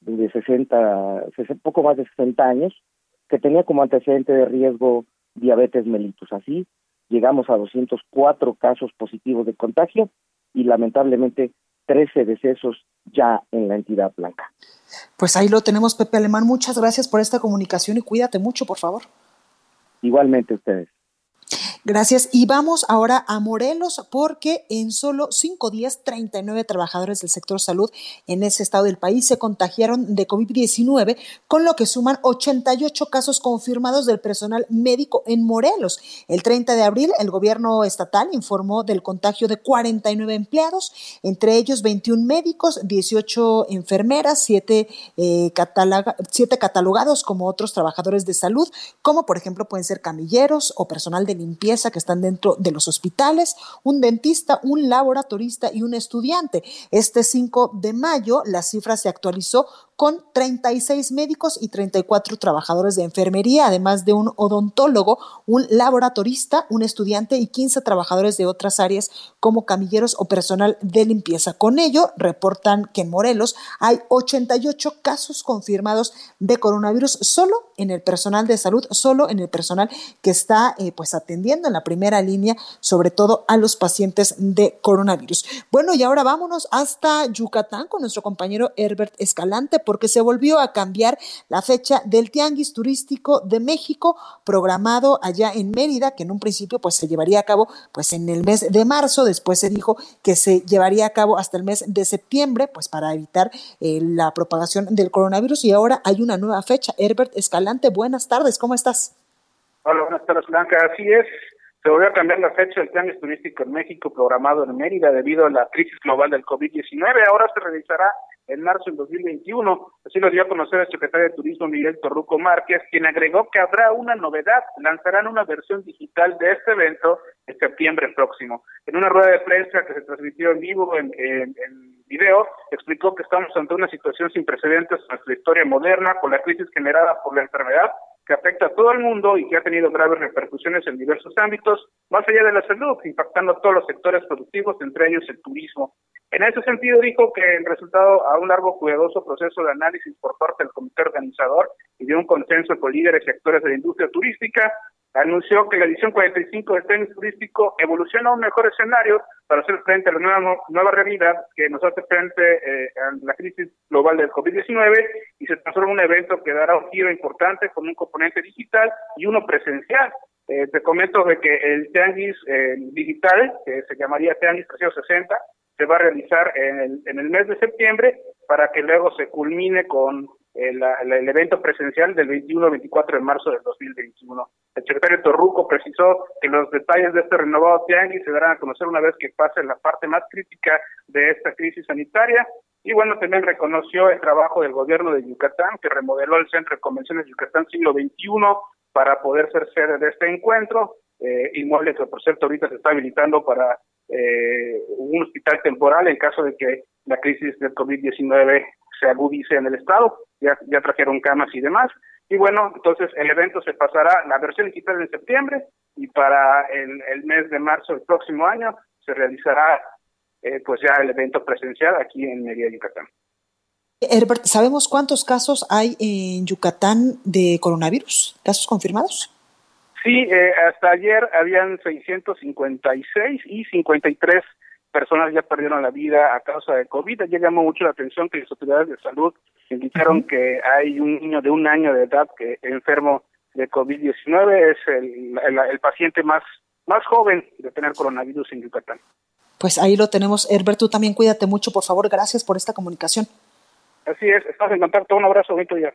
Speaker 13: de 60, poco más de 60 años, que tenía como antecedente de riesgo diabetes mellitus. Así llegamos a 204 casos positivos de contagio y lamentablemente 13 decesos ya en la entidad blanca.
Speaker 1: Pues ahí lo tenemos, Pepe Alemán. Muchas gracias por esta comunicación y cuídate mucho, por favor.
Speaker 13: Igualmente ustedes.
Speaker 1: Gracias. Y vamos ahora a Morelos porque en solo cinco días 39 trabajadores del sector salud en ese estado del país se contagiaron de COVID-19, con lo que suman 88 casos confirmados del personal médico en Morelos. El 30 de abril el gobierno estatal informó del contagio de 49 empleados, entre ellos 21 médicos, 18 enfermeras, 7, eh, catalogados como otros trabajadores de salud, como por ejemplo pueden ser camilleros o personal de limpieza que están dentro de los hospitales, un dentista, un laboratorista y un estudiante. Este 5 de mayo la cifra se actualizó con 36 médicos y 34 trabajadores de enfermería, además de un odontólogo, un laboratorista, un estudiante y 15 trabajadores de otras áreas como camilleros o personal de limpieza. Con ello, reportan que en Morelos hay 88 casos confirmados de coronavirus solo en el personal de salud, solo en el personal que está eh, pues atendiendo en la primera línea, sobre todo a los pacientes de coronavirus. Bueno, y ahora vámonos hasta Yucatán con nuestro compañero Herbert Escalante porque se volvió a cambiar la fecha del Tianguis Turístico de México programado allá en Mérida, que en un principio pues se llevaría a cabo pues en el mes de marzo, después se dijo que se llevaría a cabo hasta el mes de septiembre, pues para evitar eh, la propagación del coronavirus y ahora hay una nueva fecha. Herbert Escalante, buenas tardes, ¿cómo estás?
Speaker 14: Hola, buenas tardes, Blanca. Así es, se volvió a cambiar la fecha del Tianguis Turístico en México programado en Mérida debido a la crisis global del COVID-19. Ahora se realizará en marzo del 2021. Así lo dio a conocer el secretario de Turismo Miguel Torruco Márquez, quien agregó que habrá una novedad. Lanzarán una versión digital de este evento en septiembre próximo. En una rueda de prensa que se transmitió en vivo en, en, video, explicó que estamos ante una situación sin precedentes en nuestra historia moderna con la crisis generada por la enfermedad que afecta a todo el mundo y que ha tenido graves repercusiones en diversos ámbitos, más allá de la salud, impactando a todos los sectores productivos, entre ellos el turismo. En ese sentido, dijo que el resultado a un largo, cuidadoso proceso de análisis por parte del comité organizador y de un consenso con líderes y actores de la industria turística, anunció que la edición 45 del tenis turístico evoluciona a un mejor escenario para hacer frente a la nueva, nueva realidad que nos hace frente eh, a la crisis global del COVID-19 y se transforma en un evento que dará un giro importante con un componente digital y uno presencial. Eh, te comento de que el Tianguis eh, digital, que se llamaría Tianguis 360, se va a realizar en el, en el mes de septiembre para que luego se culmine con el, el, evento presencial del 21-24 de marzo del 2021. El secretario Torruco precisó que los detalles de este renovado tianguis se darán a conocer una vez que pase la parte más crítica de esta crisis sanitaria. Y bueno, también reconoció el trabajo del gobierno de Yucatán, que remodeló el Centro de Convenciones Yucatán siglo XXI para poder ser sede de este encuentro, eh, inmueble que por cierto ahorita se está habilitando para eh, un hospital temporal en caso de que la crisis del COVID-19 se agudice en el estado, ya, ya trajeron camas y demás. Y bueno, entonces el evento se pasará, la versión digital en septiembre y para el, el mes de marzo del próximo año se realizará eh, pues ya el evento presencial aquí en Mérida, Yucatán.
Speaker 1: Herbert, ¿sabemos cuántos casos hay en Yucatán de coronavirus? ¿Casos confirmados?
Speaker 14: Sí, eh, hasta ayer habían 656 y 53 personas ya perdieron la vida a causa de COVID. Ayer llamó mucho la atención que las autoridades de salud indicaron que hay un niño de un año de edad que enfermo de COVID-19 es el, el, el, paciente más, más joven de tener coronavirus en Yucatán.
Speaker 1: Pues ahí lo tenemos. Herbert, tú también cuídate mucho, por favor. Gracias por esta comunicación.
Speaker 14: Así es, estás en contacto. Un abrazo, bonito día.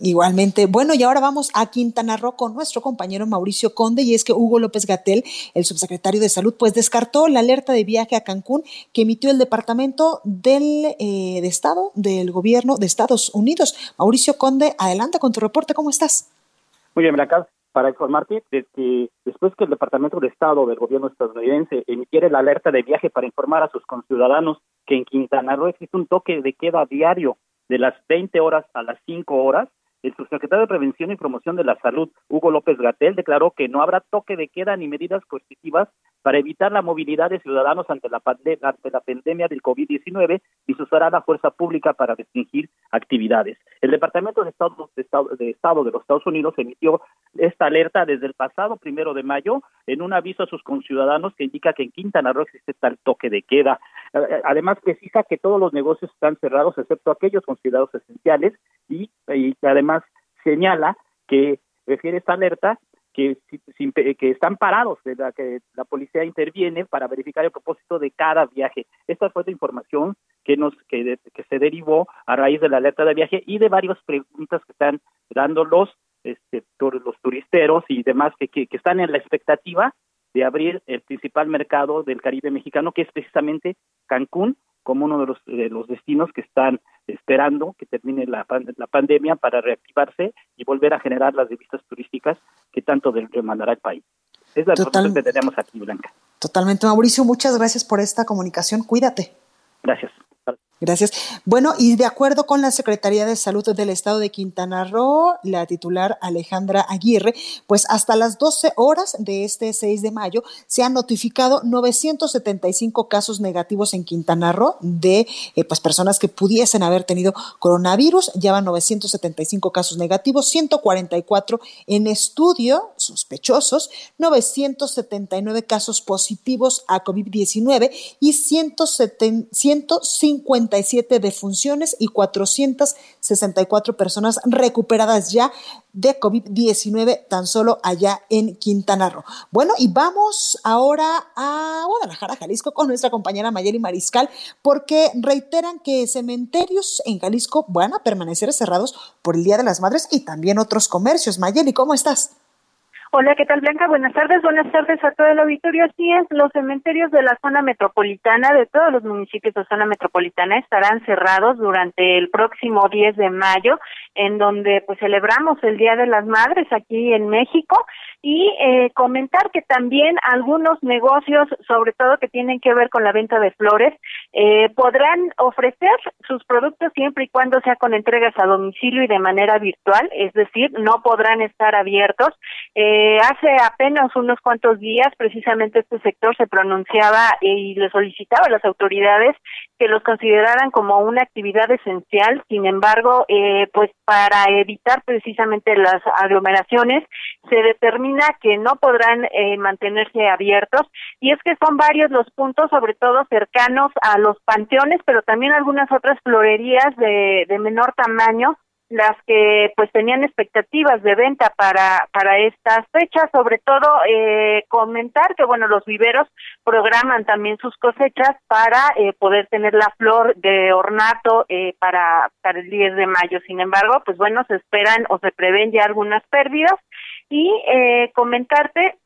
Speaker 1: Igualmente. Bueno, y ahora vamos a Quintana Roo con nuestro compañero Mauricio Conde, y es que Hugo López Gatel, el subsecretario de Salud, pues descartó la alerta de viaje a Cancún que emitió el Departamento del, eh, de Estado del Gobierno de Estados Unidos. Mauricio Conde, adelante con tu reporte, ¿cómo estás?
Speaker 15: Muy bien, acá para informarte de que después que el Departamento de Estado del Gobierno estadounidense emitiera la alerta de viaje para informar a sus conciudadanos que en Quintana Roo existe un toque de queda diario de las 20 horas a las 5 horas, el subsecretario de Prevención y Promoción de la Salud, Hugo López Gatel, declaró que no habrá toque de queda ni medidas coercitivas para evitar la movilidad de ciudadanos ante la, ante la pandemia del COVID-19 y se usará la fuerza pública para restringir actividades. El Departamento de Estado, de Estado, de Estado de los Estados Unidos emitió esta alerta desde el pasado primero de mayo en un aviso a sus conciudadanos que indica que en Quintana Roo existe tal toque de queda. Además, precisa que todos los negocios están cerrados excepto aquellos considerados esenciales y, y además señala que refiere esta alerta que, que están parados, de la que la policía interviene para verificar el propósito de cada viaje. Esta fue la información que nos que, se derivó a raíz de la alerta de viaje y de varias preguntas que están dando los este, los turisteros y demás que, que están en la expectativa de abrir el principal mercado del Caribe mexicano, que es precisamente Cancún, como uno de los, de los destinos que están esperando que termine la, la pandemia para reactivarse y volver a generar las divisas turísticas que tanto demandará el país. Es la Total, que tenemos aquí, Blanca.
Speaker 1: Totalmente, Mauricio. Muchas gracias por esta comunicación. Cuídate.
Speaker 15: Gracias.
Speaker 1: Gracias. Bueno, y de acuerdo con la Secretaría de Salud del Estado de Quintana Roo, la titular Alejandra Aguirre, pues hasta las 12 horas de este 6 de mayo se han notificado 975 casos negativos en Quintana Roo de eh, pues personas que pudiesen haber tenido coronavirus. Ya van 975 casos negativos, 144 en estudio sospechosos, 979 casos positivos a COVID-19 y 150 de defunciones y 464 personas recuperadas ya de COVID-19 tan solo allá en Quintana Roo. Bueno, y vamos ahora a Guadalajara, Jalisco, con nuestra compañera Mayeli Mariscal, porque reiteran que cementerios en Jalisco van a permanecer cerrados por el Día de las Madres y también otros comercios. Mayeli, ¿cómo estás?
Speaker 16: Hola, ¿qué tal Blanca? Buenas tardes, buenas tardes a todo el auditorio. Así es, los cementerios de la zona metropolitana, de todos los municipios de zona metropolitana, estarán cerrados durante el próximo 10 de mayo, en donde pues celebramos el Día de las Madres aquí en México y eh, comentar que también algunos negocios, sobre todo que tienen que ver con la venta de flores, eh, podrán ofrecer sus productos siempre y cuando sea con entregas a domicilio y de manera virtual, es decir, no podrán estar abiertos. Eh, hace apenas unos cuantos días, precisamente este sector se pronunciaba y le solicitaba a las autoridades que los consideraran como una actividad esencial. Sin embargo, eh, pues para evitar precisamente las aglomeraciones, se determina que no podrán eh, mantenerse abiertos. Y es que son varios los puntos, sobre todo cercanos a los panteones, pero también algunas otras florerías de, de menor tamaño las que pues tenían expectativas de venta para para estas fechas. Sobre todo eh, comentar que bueno los viveros programan también sus cosechas para eh, poder tener la flor de ornato eh, para para el 10 de mayo. Sin embargo pues bueno se esperan o se prevén ya algunas pérdidas. Y eh, comentarte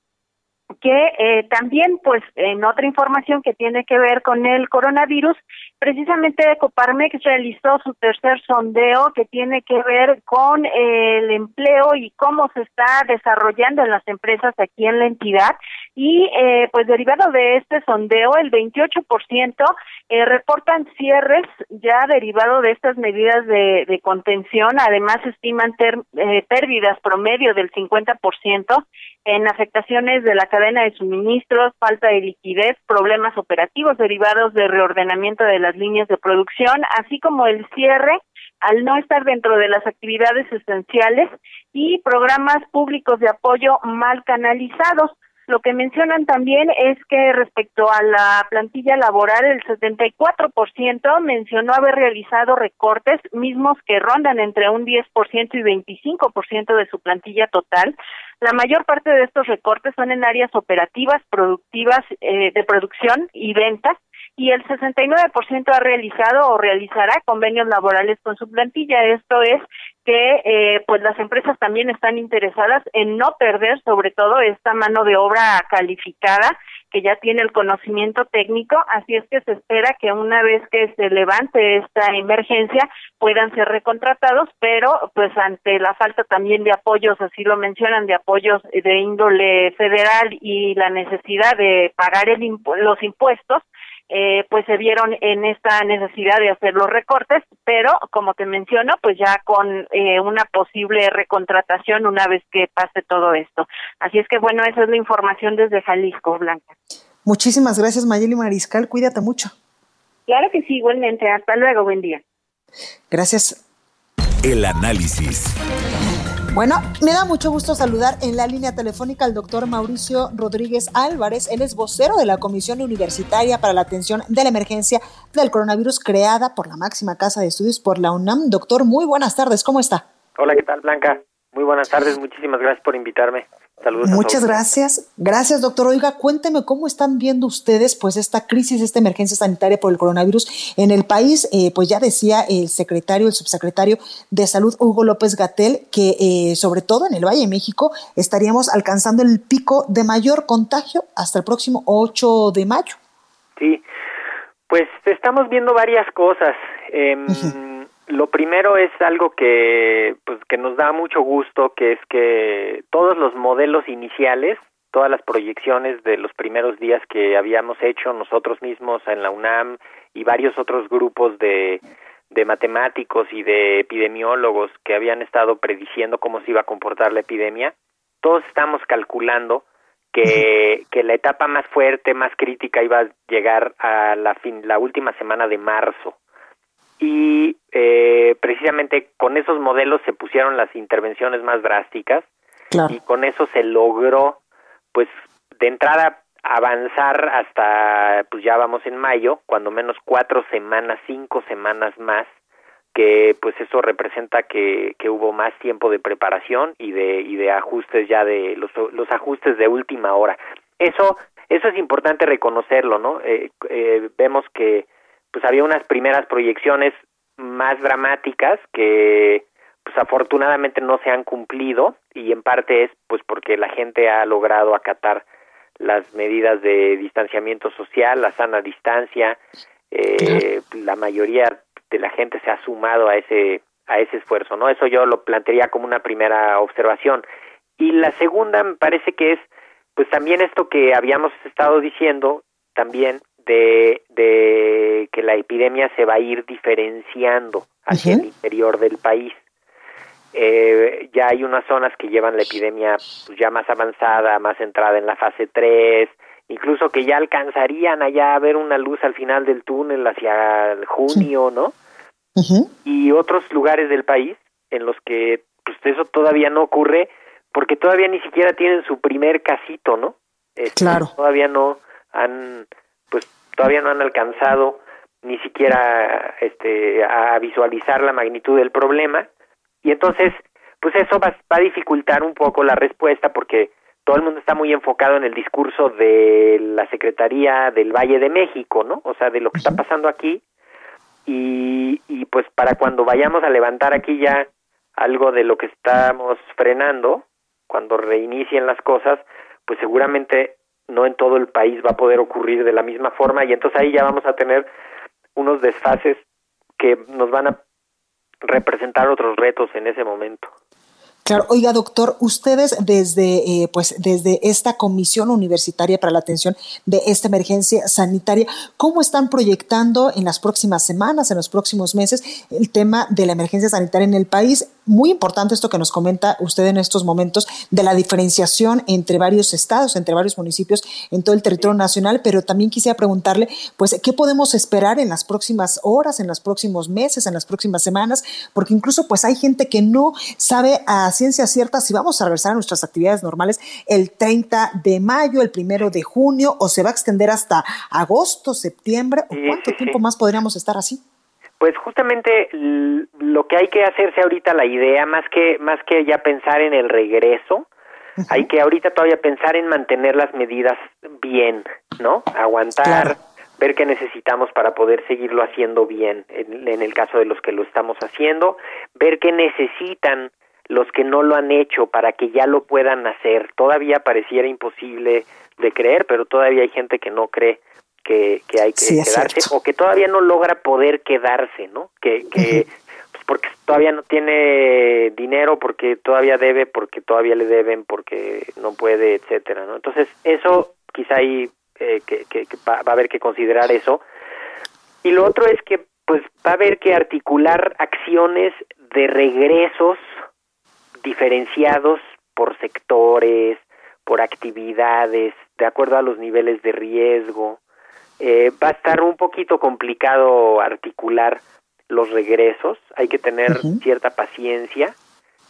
Speaker 16: que eh, también, pues, en otra información que tiene que ver con el coronavirus, precisamente Coparmex realizó su tercer sondeo que tiene que ver con el empleo y cómo se está desarrollando en las empresas aquí en la entidad. Y, eh, pues, derivado de este sondeo, el 28% eh, reportan cierres ya derivado de estas medidas de, de contención. Además, estiman ter, eh, pérdidas promedio del 50% en afectaciones de la cadena de suministros, falta de liquidez, problemas operativos derivados de reordenamiento de las líneas de producción, así como el cierre al no estar dentro de las actividades esenciales y programas públicos de apoyo mal canalizados. Lo que mencionan también es que respecto a la plantilla laboral, el 74% mencionó haber realizado recortes mismos que rondan entre un 10% y 25% de su plantilla total. La mayor parte de estos recortes son en áreas operativas, productivas, eh, de producción y ventas, y el 69% ha realizado o realizará convenios laborales con su plantilla. Esto es que eh, pues las empresas también están interesadas en no perder sobre todo esta mano de obra calificada que ya tiene el conocimiento técnico, así es que se espera que una vez que se levante esta emergencia puedan ser recontratados, pero pues ante la falta también de apoyos, así lo mencionan, de apoyos de índole federal y la necesidad de pagar el los impuestos, eh, pues se vieron en esta necesidad de hacer los recortes, pero como te menciono, pues ya con eh, una posible recontratación una vez que pase todo esto. Así es que bueno, esa es la información desde Jalisco, Blanca.
Speaker 1: Muchísimas gracias, Mayeli Mariscal. Cuídate mucho.
Speaker 16: Claro que sí, igualmente. Hasta luego, buen día.
Speaker 1: Gracias.
Speaker 2: El análisis.
Speaker 1: Bueno, me da mucho gusto saludar en la línea telefónica al doctor Mauricio Rodríguez Álvarez. Él es vocero de la Comisión Universitaria para la Atención de la Emergencia del Coronavirus creada por la máxima casa de estudios por la UNAM. Doctor, muy buenas tardes. ¿Cómo está?
Speaker 17: Hola, ¿qué tal, Blanca? Muy buenas tardes. Muchísimas gracias por invitarme. Saludos.
Speaker 1: Muchas gracias. Gracias, doctor. Oiga, cuénteme cómo están viendo ustedes pues esta crisis, esta emergencia sanitaria por el coronavirus en el país. Eh, pues ya decía el secretario, el subsecretario de Salud, Hugo López Gatel, que eh, sobre todo en el Valle de México estaríamos alcanzando el pico de mayor contagio hasta el próximo 8 de mayo.
Speaker 17: Sí, pues estamos viendo varias cosas. Eh, lo primero es algo que, pues, que nos da mucho gusto, que es que todos los modelos iniciales, todas las proyecciones de los primeros días que habíamos hecho nosotros mismos en la UNAM y varios otros grupos de, de matemáticos y de epidemiólogos que habían estado prediciendo cómo se iba a comportar la epidemia, todos estamos calculando que, que la etapa más fuerte, más crítica iba a llegar a la, fin, la última semana de marzo y eh, precisamente con esos modelos se pusieron las intervenciones más drásticas y con eso se logró pues de entrada avanzar hasta pues ya vamos en mayo cuando menos cuatro semanas cinco semanas más que pues eso representa que, que hubo más tiempo de preparación y de y de ajustes ya de los, los ajustes de última hora. Eso eso es importante reconocerlo no eh, eh, vemos que pues había unas primeras proyecciones más dramáticas que pues afortunadamente no se han cumplido y en parte es pues porque la gente ha logrado acatar las medidas de distanciamiento social, la sana distancia, eh, la mayoría de la gente se ha sumado a ese a ese esfuerzo, ¿no? Eso yo lo plantearía como una primera observación. Y la segunda me parece que es pues también esto que habíamos estado diciendo también de, que la epidemia se va a ir diferenciando hacia el interior del país. Eh, ya hay unas zonas que llevan la epidemia pues, ya más avanzada, más entrada en la fase 3, incluso que ya alcanzarían allá a ver una luz al final del túnel hacia junio, ¿no? Y otros lugares del país en los que pues eso todavía no ocurre porque todavía ni siquiera tienen su primer casito, ¿no? Este, claro. Todavía no han pues todavía no han alcanzado ni siquiera este a visualizar la magnitud del problema. Y entonces pues eso va, a dificultar un poco la respuesta porque todo el mundo está muy enfocado en el discurso de la Secretaría del Valle de México, ¿no? O sea, de lo que está pasando aquí. Y, y pues para cuando vayamos a levantar aquí ya algo de lo que estamos frenando, cuando reinicien las cosas, pues seguramente no en todo el país va a poder ocurrir de la misma forma y entonces ahí ya vamos a tener unos desfases que nos van a representar otros retos en ese momento.
Speaker 1: Claro, oiga doctor, ustedes desde eh, pues desde esta comisión universitaria para la atención de esta emergencia sanitaria, ¿cómo están proyectando en las próximas semanas, en los próximos meses, el tema de la emergencia sanitaria en el país? Muy importante esto que nos comenta usted en estos momentos de la diferenciación entre varios estados, entre varios municipios en todo el territorio nacional, pero también quisiera preguntarle, pues, ¿qué podemos esperar en las próximas horas, en los próximos meses, en las próximas semanas? Porque incluso pues hay gente que no sabe a ciencia cierta si vamos a regresar a nuestras actividades normales el 30 de mayo, el primero de junio, o se va a extender hasta agosto, septiembre, o cuánto tiempo más podríamos estar así.
Speaker 17: Pues justamente lo que hay que hacerse ahorita la idea, más que, más que ya pensar en el regreso, hay que ahorita todavía pensar en mantener las medidas bien, ¿no? Aguantar, ver qué necesitamos para poder seguirlo haciendo bien en, en el caso de los que lo estamos haciendo, ver qué necesitan los que no lo han hecho para que ya lo puedan hacer. Todavía pareciera imposible de creer, pero todavía hay gente que no cree que, que hay que quedarse o que todavía no logra poder quedarse, ¿no? Que, que pues porque todavía no tiene dinero, porque todavía debe, porque todavía le deben, porque no puede, etcétera, ¿no? Entonces eso quizá ahí eh, que, que, va, a haber que considerar eso. Y lo otro es que pues va a haber que articular acciones de regresos diferenciados por sectores, por actividades, de acuerdo a los niveles de riesgo. Eh, va a estar un poquito complicado articular los regresos, hay que tener cierta paciencia,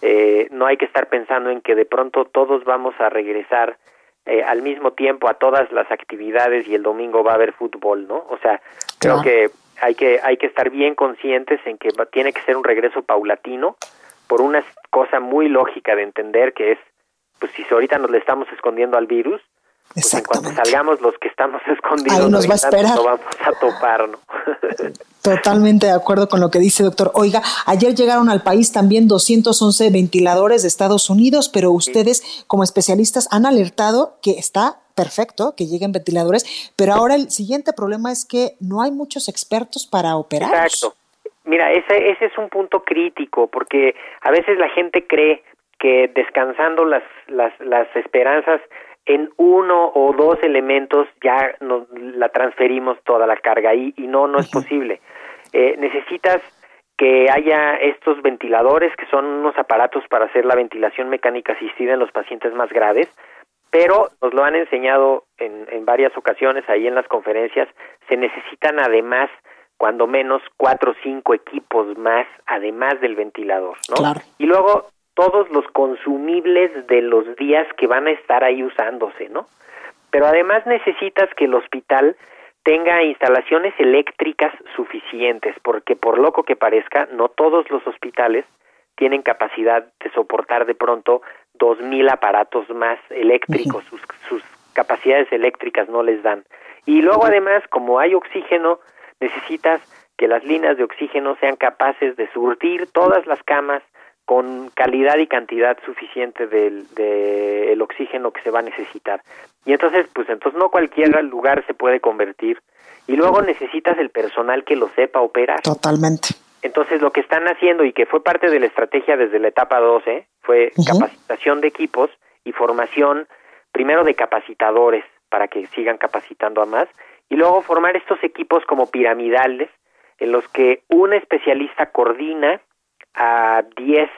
Speaker 17: eh, no hay que estar pensando en que de pronto todos vamos a regresar eh, al mismo tiempo a todas las actividades y el domingo va a haber fútbol, ¿no? O sea, creo que hay que hay que estar bien conscientes en que tiene que ser un regreso paulatino por una cosa muy lógica de entender que es pues si ahorita nos le estamos escondiendo al virus, pues en cuanto salgamos los que estamos escondidos,
Speaker 1: Ahí nos va a esperar.
Speaker 17: no vamos a topar, ¿no?
Speaker 1: Totalmente de acuerdo con lo que dice doctor. Oiga, ayer llegaron al país también 211 ventiladores de Estados Unidos, pero ustedes como especialistas han alertado que está perfecto que lleguen ventiladores, pero ahora el siguiente problema es que no hay muchos expertos para operar.
Speaker 17: Exacto. Mira, ese, ese es un punto crítico, porque a veces la gente cree que descansando las, las, las esperanzas en uno o dos elementos ya nos, la transferimos toda la carga y, y no, no es posible. Eh, necesitas que haya estos ventiladores, que son unos aparatos para hacer la ventilación mecánica asistida en los pacientes más graves, pero nos lo han enseñado en, en varias ocasiones ahí en las conferencias, se necesitan además cuando menos cuatro o cinco equipos más, además del ventilador, ¿no? Y luego todos los consumibles de los días que van a estar ahí usándose, ¿no? Pero además necesitas que el hospital tenga instalaciones eléctricas suficientes, porque por loco que parezca, no todos los hospitales tienen capacidad de soportar de pronto dos mil aparatos más eléctricos, sus, sus capacidades eléctricas no les dan. Y luego además, como hay oxígeno, necesitas que las líneas de oxígeno sean capaces de surtir todas las camas con calidad y cantidad suficiente del de el oxígeno que se va a necesitar. Y entonces, pues entonces no cualquier lugar se puede convertir. Y luego necesitas el personal que lo sepa operar.
Speaker 1: Totalmente.
Speaker 17: Entonces lo que están haciendo y que fue parte de la estrategia desde la etapa 12 fue capacitación de equipos y formación primero de capacitadores para que sigan capacitando a más y luego formar estos equipos como piramidales en los que un especialista coordina a 10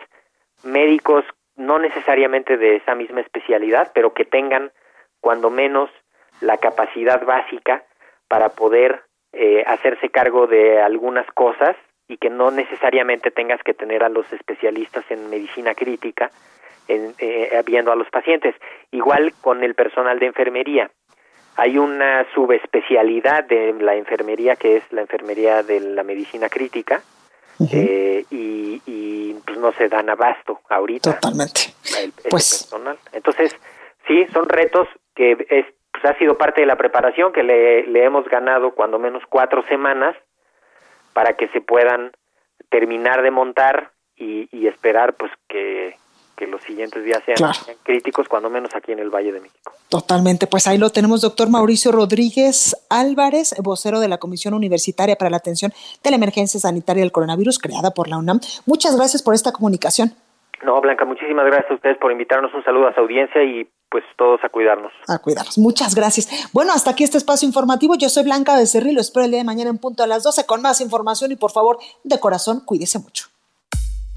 Speaker 17: médicos, no necesariamente de esa misma especialidad, pero que tengan cuando menos la capacidad básica para poder eh, hacerse cargo de algunas cosas y que no necesariamente tengas que tener a los especialistas en medicina crítica en, eh, viendo a los pacientes. Igual con el personal de enfermería. Hay una subespecialidad de la enfermería que es la enfermería de la medicina crítica, eh, y, y, pues no se dan abasto ahorita.
Speaker 1: Totalmente.
Speaker 17: pues personal. Entonces, sí, son retos que es, pues ha sido parte de la preparación que le, le hemos ganado cuando menos cuatro semanas para que se puedan terminar de montar y, y esperar pues que que los siguientes días sean, críticos, cuando menos aquí en el Valle de México.
Speaker 1: Totalmente, pues ahí lo tenemos, doctor Mauricio Rodríguez Álvarez, vocero de la Comisión Universitaria para la Atención de la Emergencia Sanitaria del Coronavirus, creada por la UNAM. Muchas gracias por esta comunicación.
Speaker 17: No, Blanca, muchísimas gracias a ustedes por invitarnos. Un saludo a su audiencia y pues todos a cuidarnos.
Speaker 1: A cuidarnos. Muchas gracias. Bueno, hasta aquí este espacio informativo. Yo soy Blanca Becerril. Lo espero el día de mañana en punto a las 12 con más información y por favor, de corazón, cuídese mucho.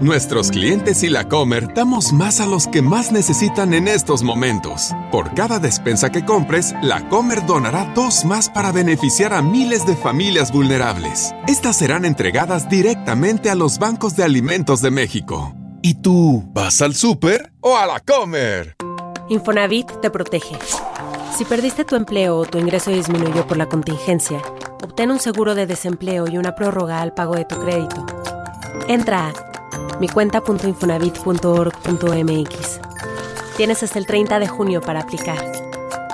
Speaker 18: Nuestros clientes y la Comer damos más a los que más necesitan en estos momentos. Por cada despensa que compres, la Comer donará dos más para beneficiar a miles de familias vulnerables. Estas serán entregadas directamente a los bancos de alimentos de México. ¿Y tú vas al súper o a la Comer?
Speaker 19: Infonavit te protege. Si perdiste tu empleo o tu ingreso disminuyó por la contingencia, obtén un seguro de desempleo y una prórroga al pago de tu crédito. Entra a micuenta.infonavit.org.mx. Tienes hasta el 30 de junio para aplicar.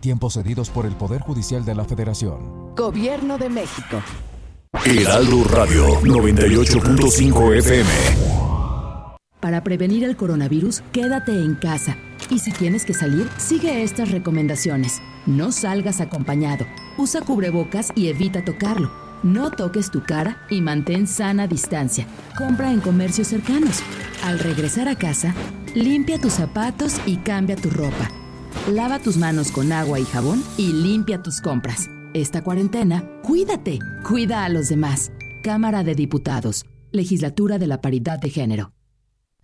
Speaker 20: tiempos cedidos por el Poder Judicial de la Federación.
Speaker 21: Gobierno de México.
Speaker 2: Heraldo Radio 98.5 FM.
Speaker 22: Para prevenir el coronavirus, quédate en casa. Y si tienes que salir, sigue estas recomendaciones. No salgas acompañado. Usa cubrebocas y evita tocarlo. No toques tu cara y mantén sana distancia. Compra en comercios cercanos. Al regresar a casa, limpia tus zapatos y cambia tu ropa. Lava tus manos con agua y jabón y limpia tus compras. Esta cuarentena, cuídate, cuida a los demás. Cámara de Diputados, Legislatura de la Paridad de Género.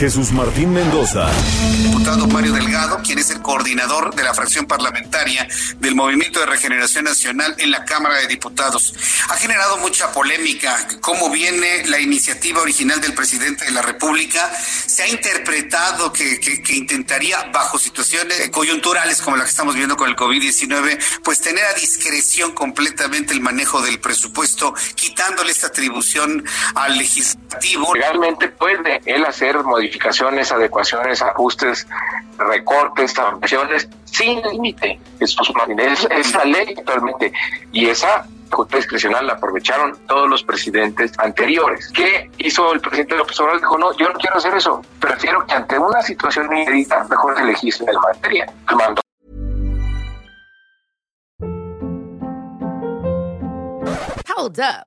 Speaker 2: Jesús Martín Mendoza.
Speaker 23: Diputado Mario Delgado, quien es el coordinador de la fracción parlamentaria del Movimiento de Regeneración Nacional en la Cámara de Diputados. Ha generado mucha polémica cómo viene la iniciativa original del presidente de la República. Se ha interpretado que, que, que intentaría, bajo situaciones coyunturales como la que estamos viendo con el COVID-19, pues tener a discreción completamente el manejo del presupuesto, quitándole esta atribución al legislativo.
Speaker 24: Realmente puede él hacer modificaciones modificaciones, adecuaciones, ajustes, recortes, transformaciones, sin límite. Es, es, la ley actualmente. Y esa facultad discrecional la aprovecharon todos los presidentes anteriores. ¿Qué hizo el presidente López Obrador? Dijo, no, yo no quiero hacer eso. Prefiero que ante una situación inédita, mejor se legisle en materia. Mando.
Speaker 25: Hold up.